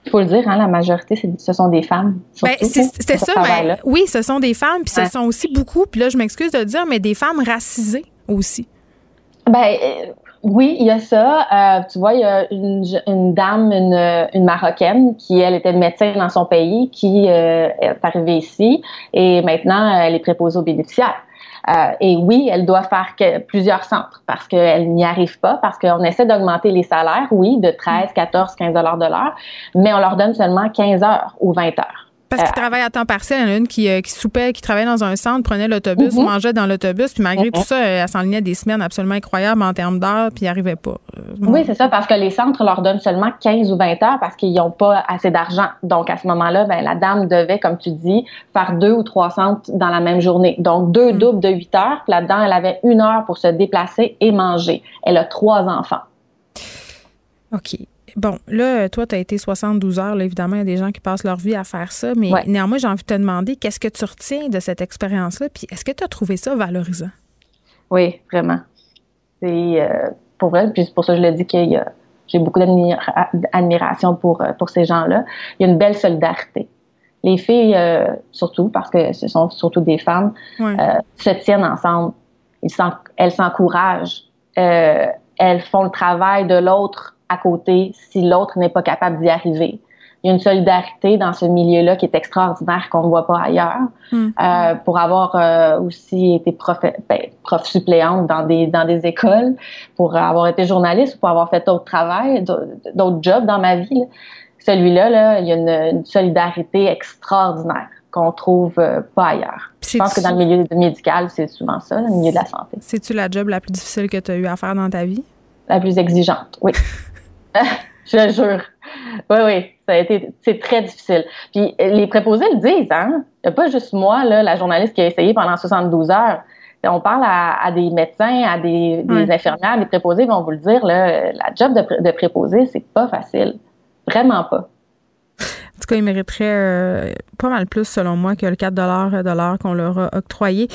Il faut le dire, hein, la majorité, ce sont des femmes. Ben, C'était ça, mais oui, ce sont des femmes, puis ce sont aussi beaucoup, puis là, je m'excuse de le dire, mais des femmes racisées aussi. Ben, oui, il y a ça. Euh, tu vois, il y a une, une dame, une, une, Marocaine, qui, elle, était médecin dans son pays, qui euh, est arrivée ici et maintenant, elle est préposée aux bénéficiaires. Euh, et oui, elle doit faire que, plusieurs centres parce qu'elle n'y arrive pas, parce qu'on essaie d'augmenter les salaires, oui, de 13, 14, 15 dollars de l'heure, mais on leur donne seulement 15 heures ou 20 heures. Parce qu'ils euh, travaillent à temps partiel. Il y en a une qui, euh, qui soupait, qui travaillait dans un centre, prenait l'autobus, mhm. mangeait dans l'autobus, puis malgré tout mhm. ça, elle s'enlignait des semaines absolument incroyables en termes d'heures, puis n'y arrivait pas. Euh, oui, c'est ça, parce que les centres leur donnent seulement 15 ou 20 heures parce qu'ils n'ont pas assez d'argent. Donc, à ce moment-là, ben, la dame devait, comme tu dis, faire deux ou trois centres dans la même journée. Donc, deux mhm. doubles de 8 heures. Puis là-dedans, elle avait une heure pour se déplacer et manger. Elle a trois enfants. OK. Bon, là, toi, tu as été 72 heures. Là, évidemment, il y a des gens qui passent leur vie à faire ça. Mais néanmoins, j'ai envie de te demander, qu'est-ce que tu retiens de cette expérience-là? Puis est-ce que tu as trouvé ça valorisant? Oui, vraiment. C'est euh, pour vrai. Puis c'est pour ça que je le dis que j'ai beaucoup d'admiration pour, euh, pour ces gens-là. Il y a une belle solidarité. Les filles, euh, surtout, parce que ce sont surtout des femmes, se tiennent ensemble. Ils elles s'encouragent elles font le travail de l'autre à côté si l'autre n'est pas capable d'y arriver. Il y a une solidarité dans ce milieu-là qui est extraordinaire qu'on ne voit pas ailleurs. Hmm. Euh, pour avoir euh, aussi été prof, ben, prof suppléante dans des dans des écoles, pour avoir été journaliste, pour avoir fait d'autres travail, d'autres jobs dans ma vie, celui-là, là, il y a une, solidarité extraordinaire qu'on trouve euh, pas ailleurs. Je pense que dans le milieu médical, c'est souvent ça, le milieu de la santé. C'est-tu la job la plus difficile que tu as eu à faire dans ta vie? La plus exigeante, oui. je le jure. Oui, oui, ça a été, c'est très difficile. Puis les préposés le disent, hein. Il n'y a pas juste moi, là, la journaliste qui a essayé pendant 72 heures. On parle à, des médecins, à des, infirmières, des préposés vont vous le dire, là, la job de, de préposé, c'est pas facile. Vraiment pas. En tout cas, ils mériteraient euh, pas mal plus, selon moi, que le 4 de l'heure qu'on leur a octroyé.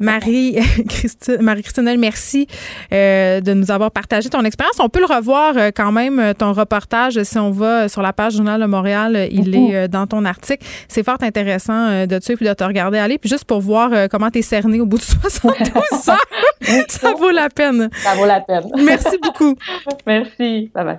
Marie-Christine, Marie-Christine, merci euh, de nous avoir partagé ton expérience. On peut le revoir euh, quand même, ton reportage, si on va sur la page Journal de Montréal, il est dans ton article. C'est fort intéressant de te suivre et de te regarder aller. Puis juste pour voir comment tu es cerné au bout de 72 heures, ça vaut la peine. Ça vaut la peine. Merci beaucoup. merci. Bye bye.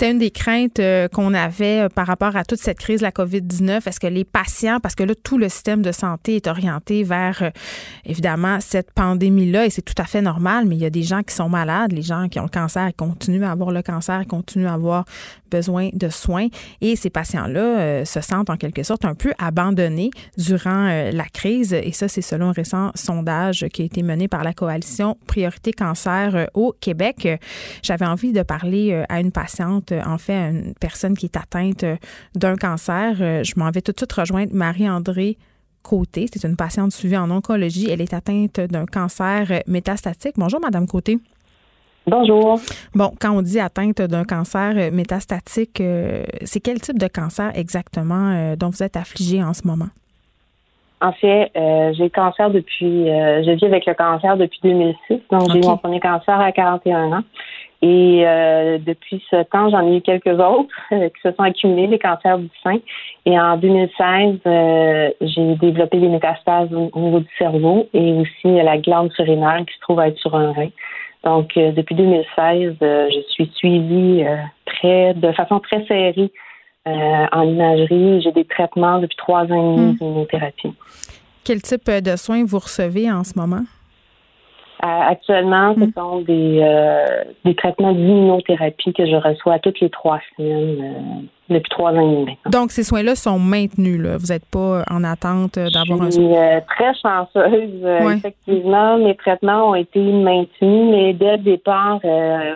C'était une des craintes euh, qu'on avait euh, par rapport à toute cette crise la COVID-19. Est-ce que les patients, parce que là, tout le système de santé est orienté vers, euh, évidemment, cette pandémie-là, et c'est tout à fait normal, mais il y a des gens qui sont malades, les gens qui ont le cancer, continuent à avoir le cancer, continuent à avoir besoin de soins. Et ces patients-là se sentent en quelque sorte un peu abandonnés durant la crise. Et ça, c'est selon un récent sondage qui a été mené par la coalition Priorité Cancer au Québec. J'avais envie de parler à une patiente euh, en fait une personne qui est atteinte euh, d'un cancer. Euh, je m'en vais tout de suite rejoindre Marie-André Côté. C'est une patiente suivie en oncologie. Elle est atteinte d'un cancer métastatique. Bonjour, Madame Côté. Bonjour. Bon, quand on dit atteinte d'un cancer métastatique, c'est quel type de cancer exactement dont vous êtes affligée en ce moment? En fait, j'ai le cancer depuis, je vis avec le cancer depuis 2006. Donc, j'ai eu mon premier cancer à 41 ans. Et euh, depuis ce temps, j'en ai eu quelques autres euh, qui se sont accumulés, les cancers du sein. Et en 2016, euh, j'ai développé des métastases au, niveau du cerveau et aussi la glande surrénale qui se trouve être sur un rein. Donc, depuis 2016, je suis suivie très, de façon très serrée en imagerie. J'ai des traitements depuis trois ans et demi d'immunothérapie. Quel type de soins vous recevez en ce moment? Euh, actuellement, ce mm. sont des, euh, des traitements d'immunothérapie que je reçois toutes les trois semaines euh, depuis trois ans et demi Donc, ces soins-là sont maintenus. Là. Vous n'êtes pas en attente d'avoir un soin? Je suis très chanceuse. Effectivement, mes traitements ont été maintenus, mais dès le départ,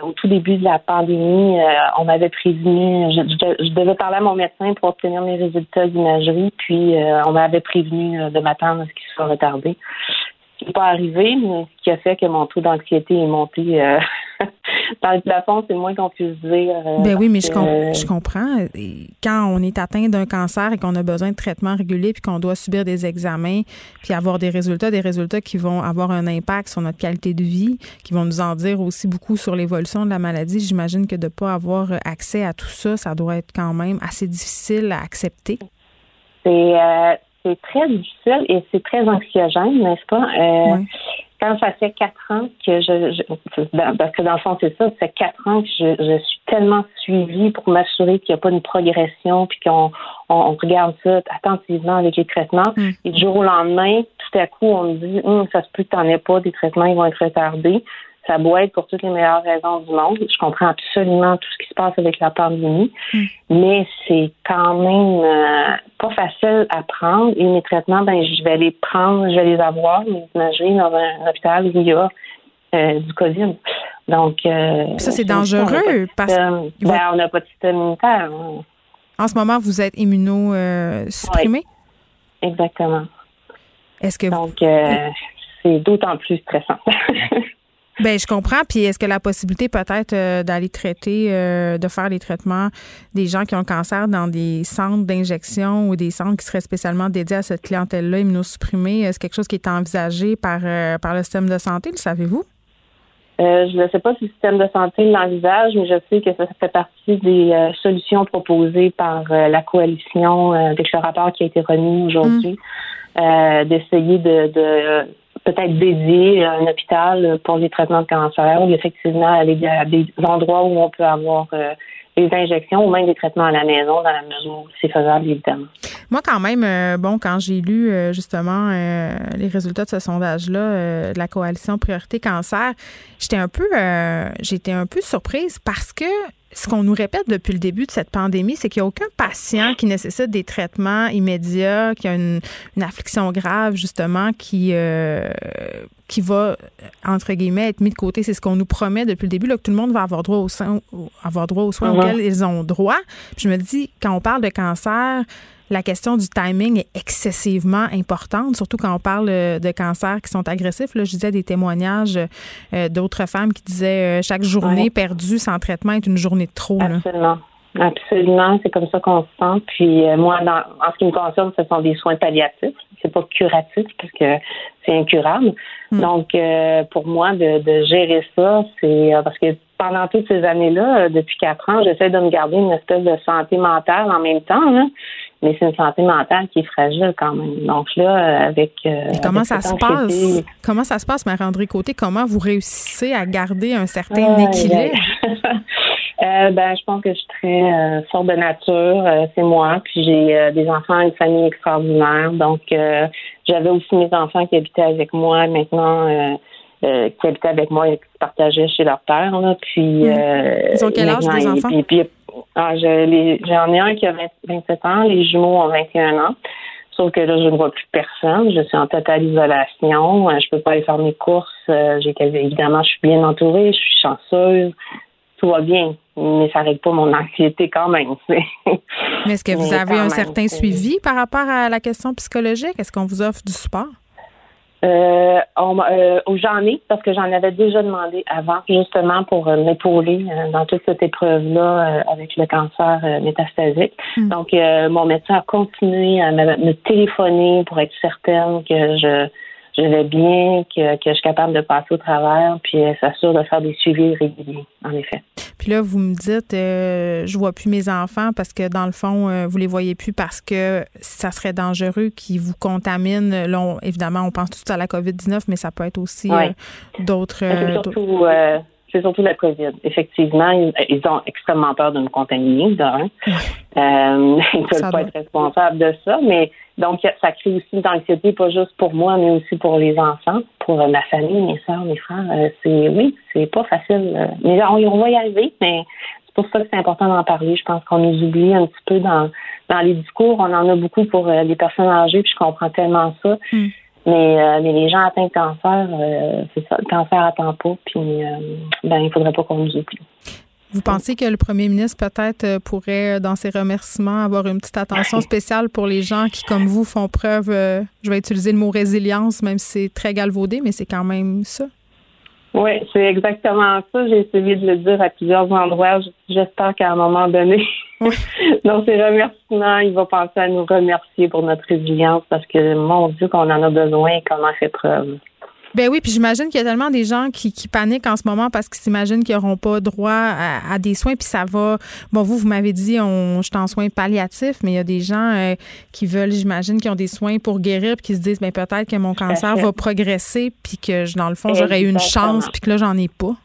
au tout début de la pandémie, on m'avait prévenu, je, devais parler à mon médecin pour obtenir mes résultats d'imagerie, puis on m'avait prévenu de m'attendre à ce qu'il soit retardé qui n'est pas arrivé, mais ce qui a fait que mon taux d'anxiété est monté euh, dans le plafond, c'est moins qu'on puisse dire. Euh, ben oui, mais je, je, comprends. Quand on est atteint d'un cancer et qu'on a besoin de traitements réguliers, puis qu'on doit subir des examens, puis avoir des résultats, des résultats qui vont avoir un impact sur notre qualité de vie, qui vont nous en dire aussi beaucoup sur l'évolution de la maladie, j'imagine que de ne pas avoir accès à tout ça, ça doit être quand même assez difficile à accepter. C'est euh, c'est très difficile et c'est très anxiogène, n'est-ce pas? Euh, quand ça fait quatre ans que je, parce que dans le fond c'est ça, ça fait quatre ans que je, suis tellement suivie pour m'assurer qu'il n'y a pas une progression, puis qu'on on, regarde ça attentivement avec les traitements. Mm. Et du jour au lendemain, tout à coup, on me dit, hum, ça se peut que tu n'en aies pas, des traitements ils vont être retardés. Ça doit être pour toutes les meilleures raisons du monde. Je comprends absolument tout ce qui se passe avec la pandémie, mm. mais c'est quand même euh, pas facile à prendre. Et mes traitements, ben, je vais les prendre, je vais les avoir, mes imageries dans un, hôpital où il y a euh, du COVID. Donc, euh, ça, c'est dangereux parce ben, on n'a pas de système immunitaire. Hein. En ce moment, vous êtes immunosupprimé? Exactement. Est-ce que Donc, c'est d'autant plus stressant. Ben je comprends. Puis est-ce que la possibilité peut-être euh, d'aller traiter, euh, de faire les traitements des gens qui ont le cancer dans des centres d'injection ou des centres qui seraient spécialement dédiés à cette clientèle-là immunosupprimée, est-ce quelque chose qui est envisagé par, euh, par le système de santé, le savez-vous? Euh, je ne sais pas si le système de santé l'envisage, mais je sais que ça fait partie des solutions proposées par la coalition avec le rapport qui a été remis aujourd'hui, mm. d'essayer de, de peut-être dédier un hôpital pour les traitements de cancer ou effectivement aller à des endroits où on peut avoir des injections ou même des traitements à la maison dans la mesure où c'est faisable, évidemment. Moi, quand même, euh, bon, quand j'ai lu euh, justement euh, les résultats de ce sondage-là de la coalition Priorité Cancer, j'étais un peu j'étais un peu surprise parce que ce qu'on nous répète depuis le début de cette pandémie, c'est qu'il n'y a aucun patient qui nécessite des traitements immédiats, qui a une, affliction grave, justement, qui, euh, qui va, entre guillemets, être mis de côté. C'est ce qu'on nous promet depuis le début, là, que tout le monde va avoir droit aux soins, avoir droit aux soins uh-huh. auxquels ils ont droit. je me dis, quand on parle de cancer, la question du timing est excessivement importante, surtout quand on parle euh, de cancers qui sont agressifs. Là, je disais des témoignages euh, d'autres femmes qui disaient euh, chaque journée perdue sans traitement est une journée de trop. Absolument. Absolument, c'est comme ça qu'on se sent. Puis moi, en ce qui me concerne, ce sont des soins palliatifs. C'est pas curatif parce que c'est incurable. Hmm. Donc, pour moi, de, gérer ça, c'est parce que pendant toutes ces années-là, depuis quatre ans, j'essaie de me garder une espèce de santé mentale en même temps. Là mais c'est une santé mentale qui est fragile quand même. Donc là, avec. Euh, comment ça se passe? Comment ça se passe, Marie-André Côté? Comment vous réussissez à garder un certain équilibre? Euh, ben, je pense que je suis très euh, sorte de nature. c'est moi. Puis j'ai des enfants, une famille extraordinaire. Donc, j'avais aussi mes enfants qui habitaient avec moi. Maintenant, qui habitaient avec moi et qui partageaient chez leur père. Là. Puis, Ils ont quel âge, vos enfants? Ah, j'en ai un qui a 27 ans, les jumeaux ont 21 ans. Sauf que là, je ne vois plus personne. Je suis en totale isolation. Euh, je peux pas aller faire mes courses. Euh, j'ai évidemment, je suis bien entourée. Je suis chanceuse. Tout va bien, mais ça n'arrête pas mon anxiété quand même. mais est-ce que vous avez un certain suivi par rapport à la question psychologique? Est-ce qu'on vous offre du support? Euh, euh, j'en ai parce que j'en avais déjà demandé avant, justement pour euh, m'épauler euh, dans toute cette épreuve-là avec le cancer métastasique. Hmm. Donc, mon médecin a continué à me, téléphoner pour être certaine que je je vais bien, que, que, je suis capable de passer au travers, puis euh, s'assure de faire des suivis réguliers, en effet. Puis là, vous me dites, euh, je vois plus mes enfants parce que dans le fond, euh, vous les voyez plus parce que ça serait dangereux qu'ils vous contaminent. Là, évidemment, on pense tout à la COVID-19, mais ça peut être aussi euh, d'autres. C'est surtout, la COVID. Effectivement, ils, ont extrêmement peur de me contaminer, d'un. ils ne peuvent pas être responsables de ça, mais donc, ça crée aussi une anxiété, pas juste pour moi, mais aussi pour les enfants, pour ma famille, mes soeurs, mes frères. Euh, c'est oui, c'est pas facile. Euh, mais on, va y arriver, mais c'est pour ça que c'est important d'en parler. Je pense qu'on nous oublie un petit peu dans, dans les discours. On en a beaucoup pour euh, les personnes âgées, puis je comprends tellement ça. Hmm. Mais, mais les gens atteints de cancer, c'est ça, le cancer attend pas, puis ben il faudrait pas qu'on nous oublie. Vous pensez que le premier ministre peut-être euh, pourrait, dans ses remerciements, avoir une petite attention spéciale pour les gens qui, comme vous, font preuve, euh, je vais utiliser le mot résilience, même si c'est très galvaudé, mais c'est quand même ça? Oui, c'est exactement ça. J'ai essayé de le dire à plusieurs endroits. J'espère qu'à un moment donné, dans ses remerciements, il va penser à nous remercier pour notre résilience parce que, mon Dieu, qu'on en a besoin et qu'on en fait preuve. Ben oui, puis j'imagine qu'il y a tellement des gens qui, paniquent en ce moment parce qu'ils s'imaginent qu'ils n'auront pas droit à, des soins, puis ça va. Bon, vous, vous m'avez dit, on, je suis en soins palliatifs, mais il y a des gens euh, qui veulent, j'imagine, qui ont des soins pour guérir, puis qui se disent, ben peut-être que mon cancer va progresser, puis que dans le fond, j'aurais eu une chance, puis que là, j'en ai pas.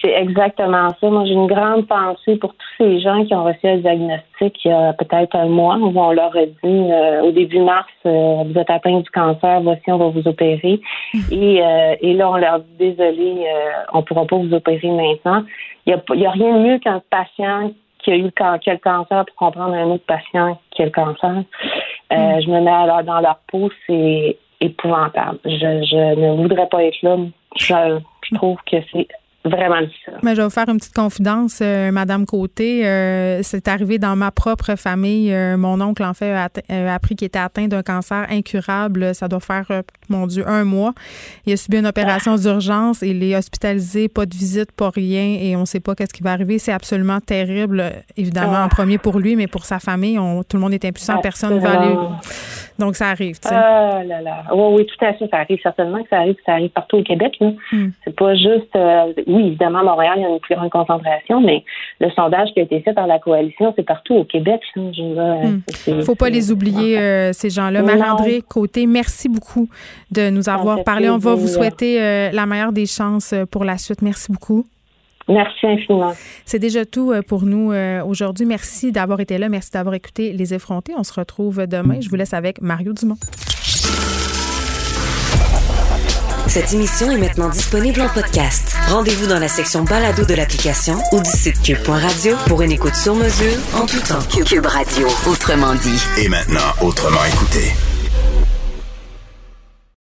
C'est exactement ça. Moi, j'ai une grande pensée pour tous ces gens qui ont reçu un diagnostic il y a peut-être un mois où on leur a dit euh, au début mars, euh, vous êtes atteint du cancer, voici, on va vous opérer. et, euh, et là, on leur dit désolé, on ne pourra pas vous opérer maintenant. Il n'y a, a, rien de mieux qu'un patient qui a eu le, le cancer pour comprendre un autre patient qui a le cancer. Mm. Je me mets alors dans leur peau, c'est épouvantable. Je, je ne voudrais pas être là. Je, je trouve que c'est vraiment Mais je vais vous faire une petite confidence, euh, Madame Côté. Euh, c'est arrivé dans ma propre famille. Euh, mon oncle, en fait, a, appris qu'il était atteint d'un cancer incurable. Ça doit faire, mon Dieu, un mois. Il a subi une opération d'urgence. Il est hospitalisé, pas de visite, pas rien, et on ne sait pas qu'est-ce qui va arriver. C'est absolument terrible, évidemment, en premier pour lui, mais pour sa famille. tout le monde est impuissant. Personne ne va aller. Donc, ça arrive, tu sais. Ah là là. Oui, oui, tout à fait. Ça arrive certainement que ça arrive. Ça arrive partout au Québec. Là. Hmm. C'est pas juste... Euh, oui, évidemment, à Montréal, il y a une plus grande concentration, mais le sondage qui a été fait par la coalition, c'est partout au Québec. Il ne hmm. faut pas les oublier, euh, ces gens-là. Marie-André Côté, merci beaucoup de nous avoir parlé. On va vous souhaiter euh, la meilleure des chances pour la suite. Merci beaucoup. Merci infiniment. C'est déjà tout euh, pour nous euh, aujourd'hui. Merci d'avoir été là. Merci d'avoir écouté Les Effrontés. On se retrouve demain. Je vous laisse avec Mario Dumont. Cette émission est maintenant disponible en podcast. Rendez-vous dans la section balado de l'application ou du site cube.radio pour une écoute sur mesure en tout temps. Cube Radio, autrement dit. Et maintenant, autrement écouté.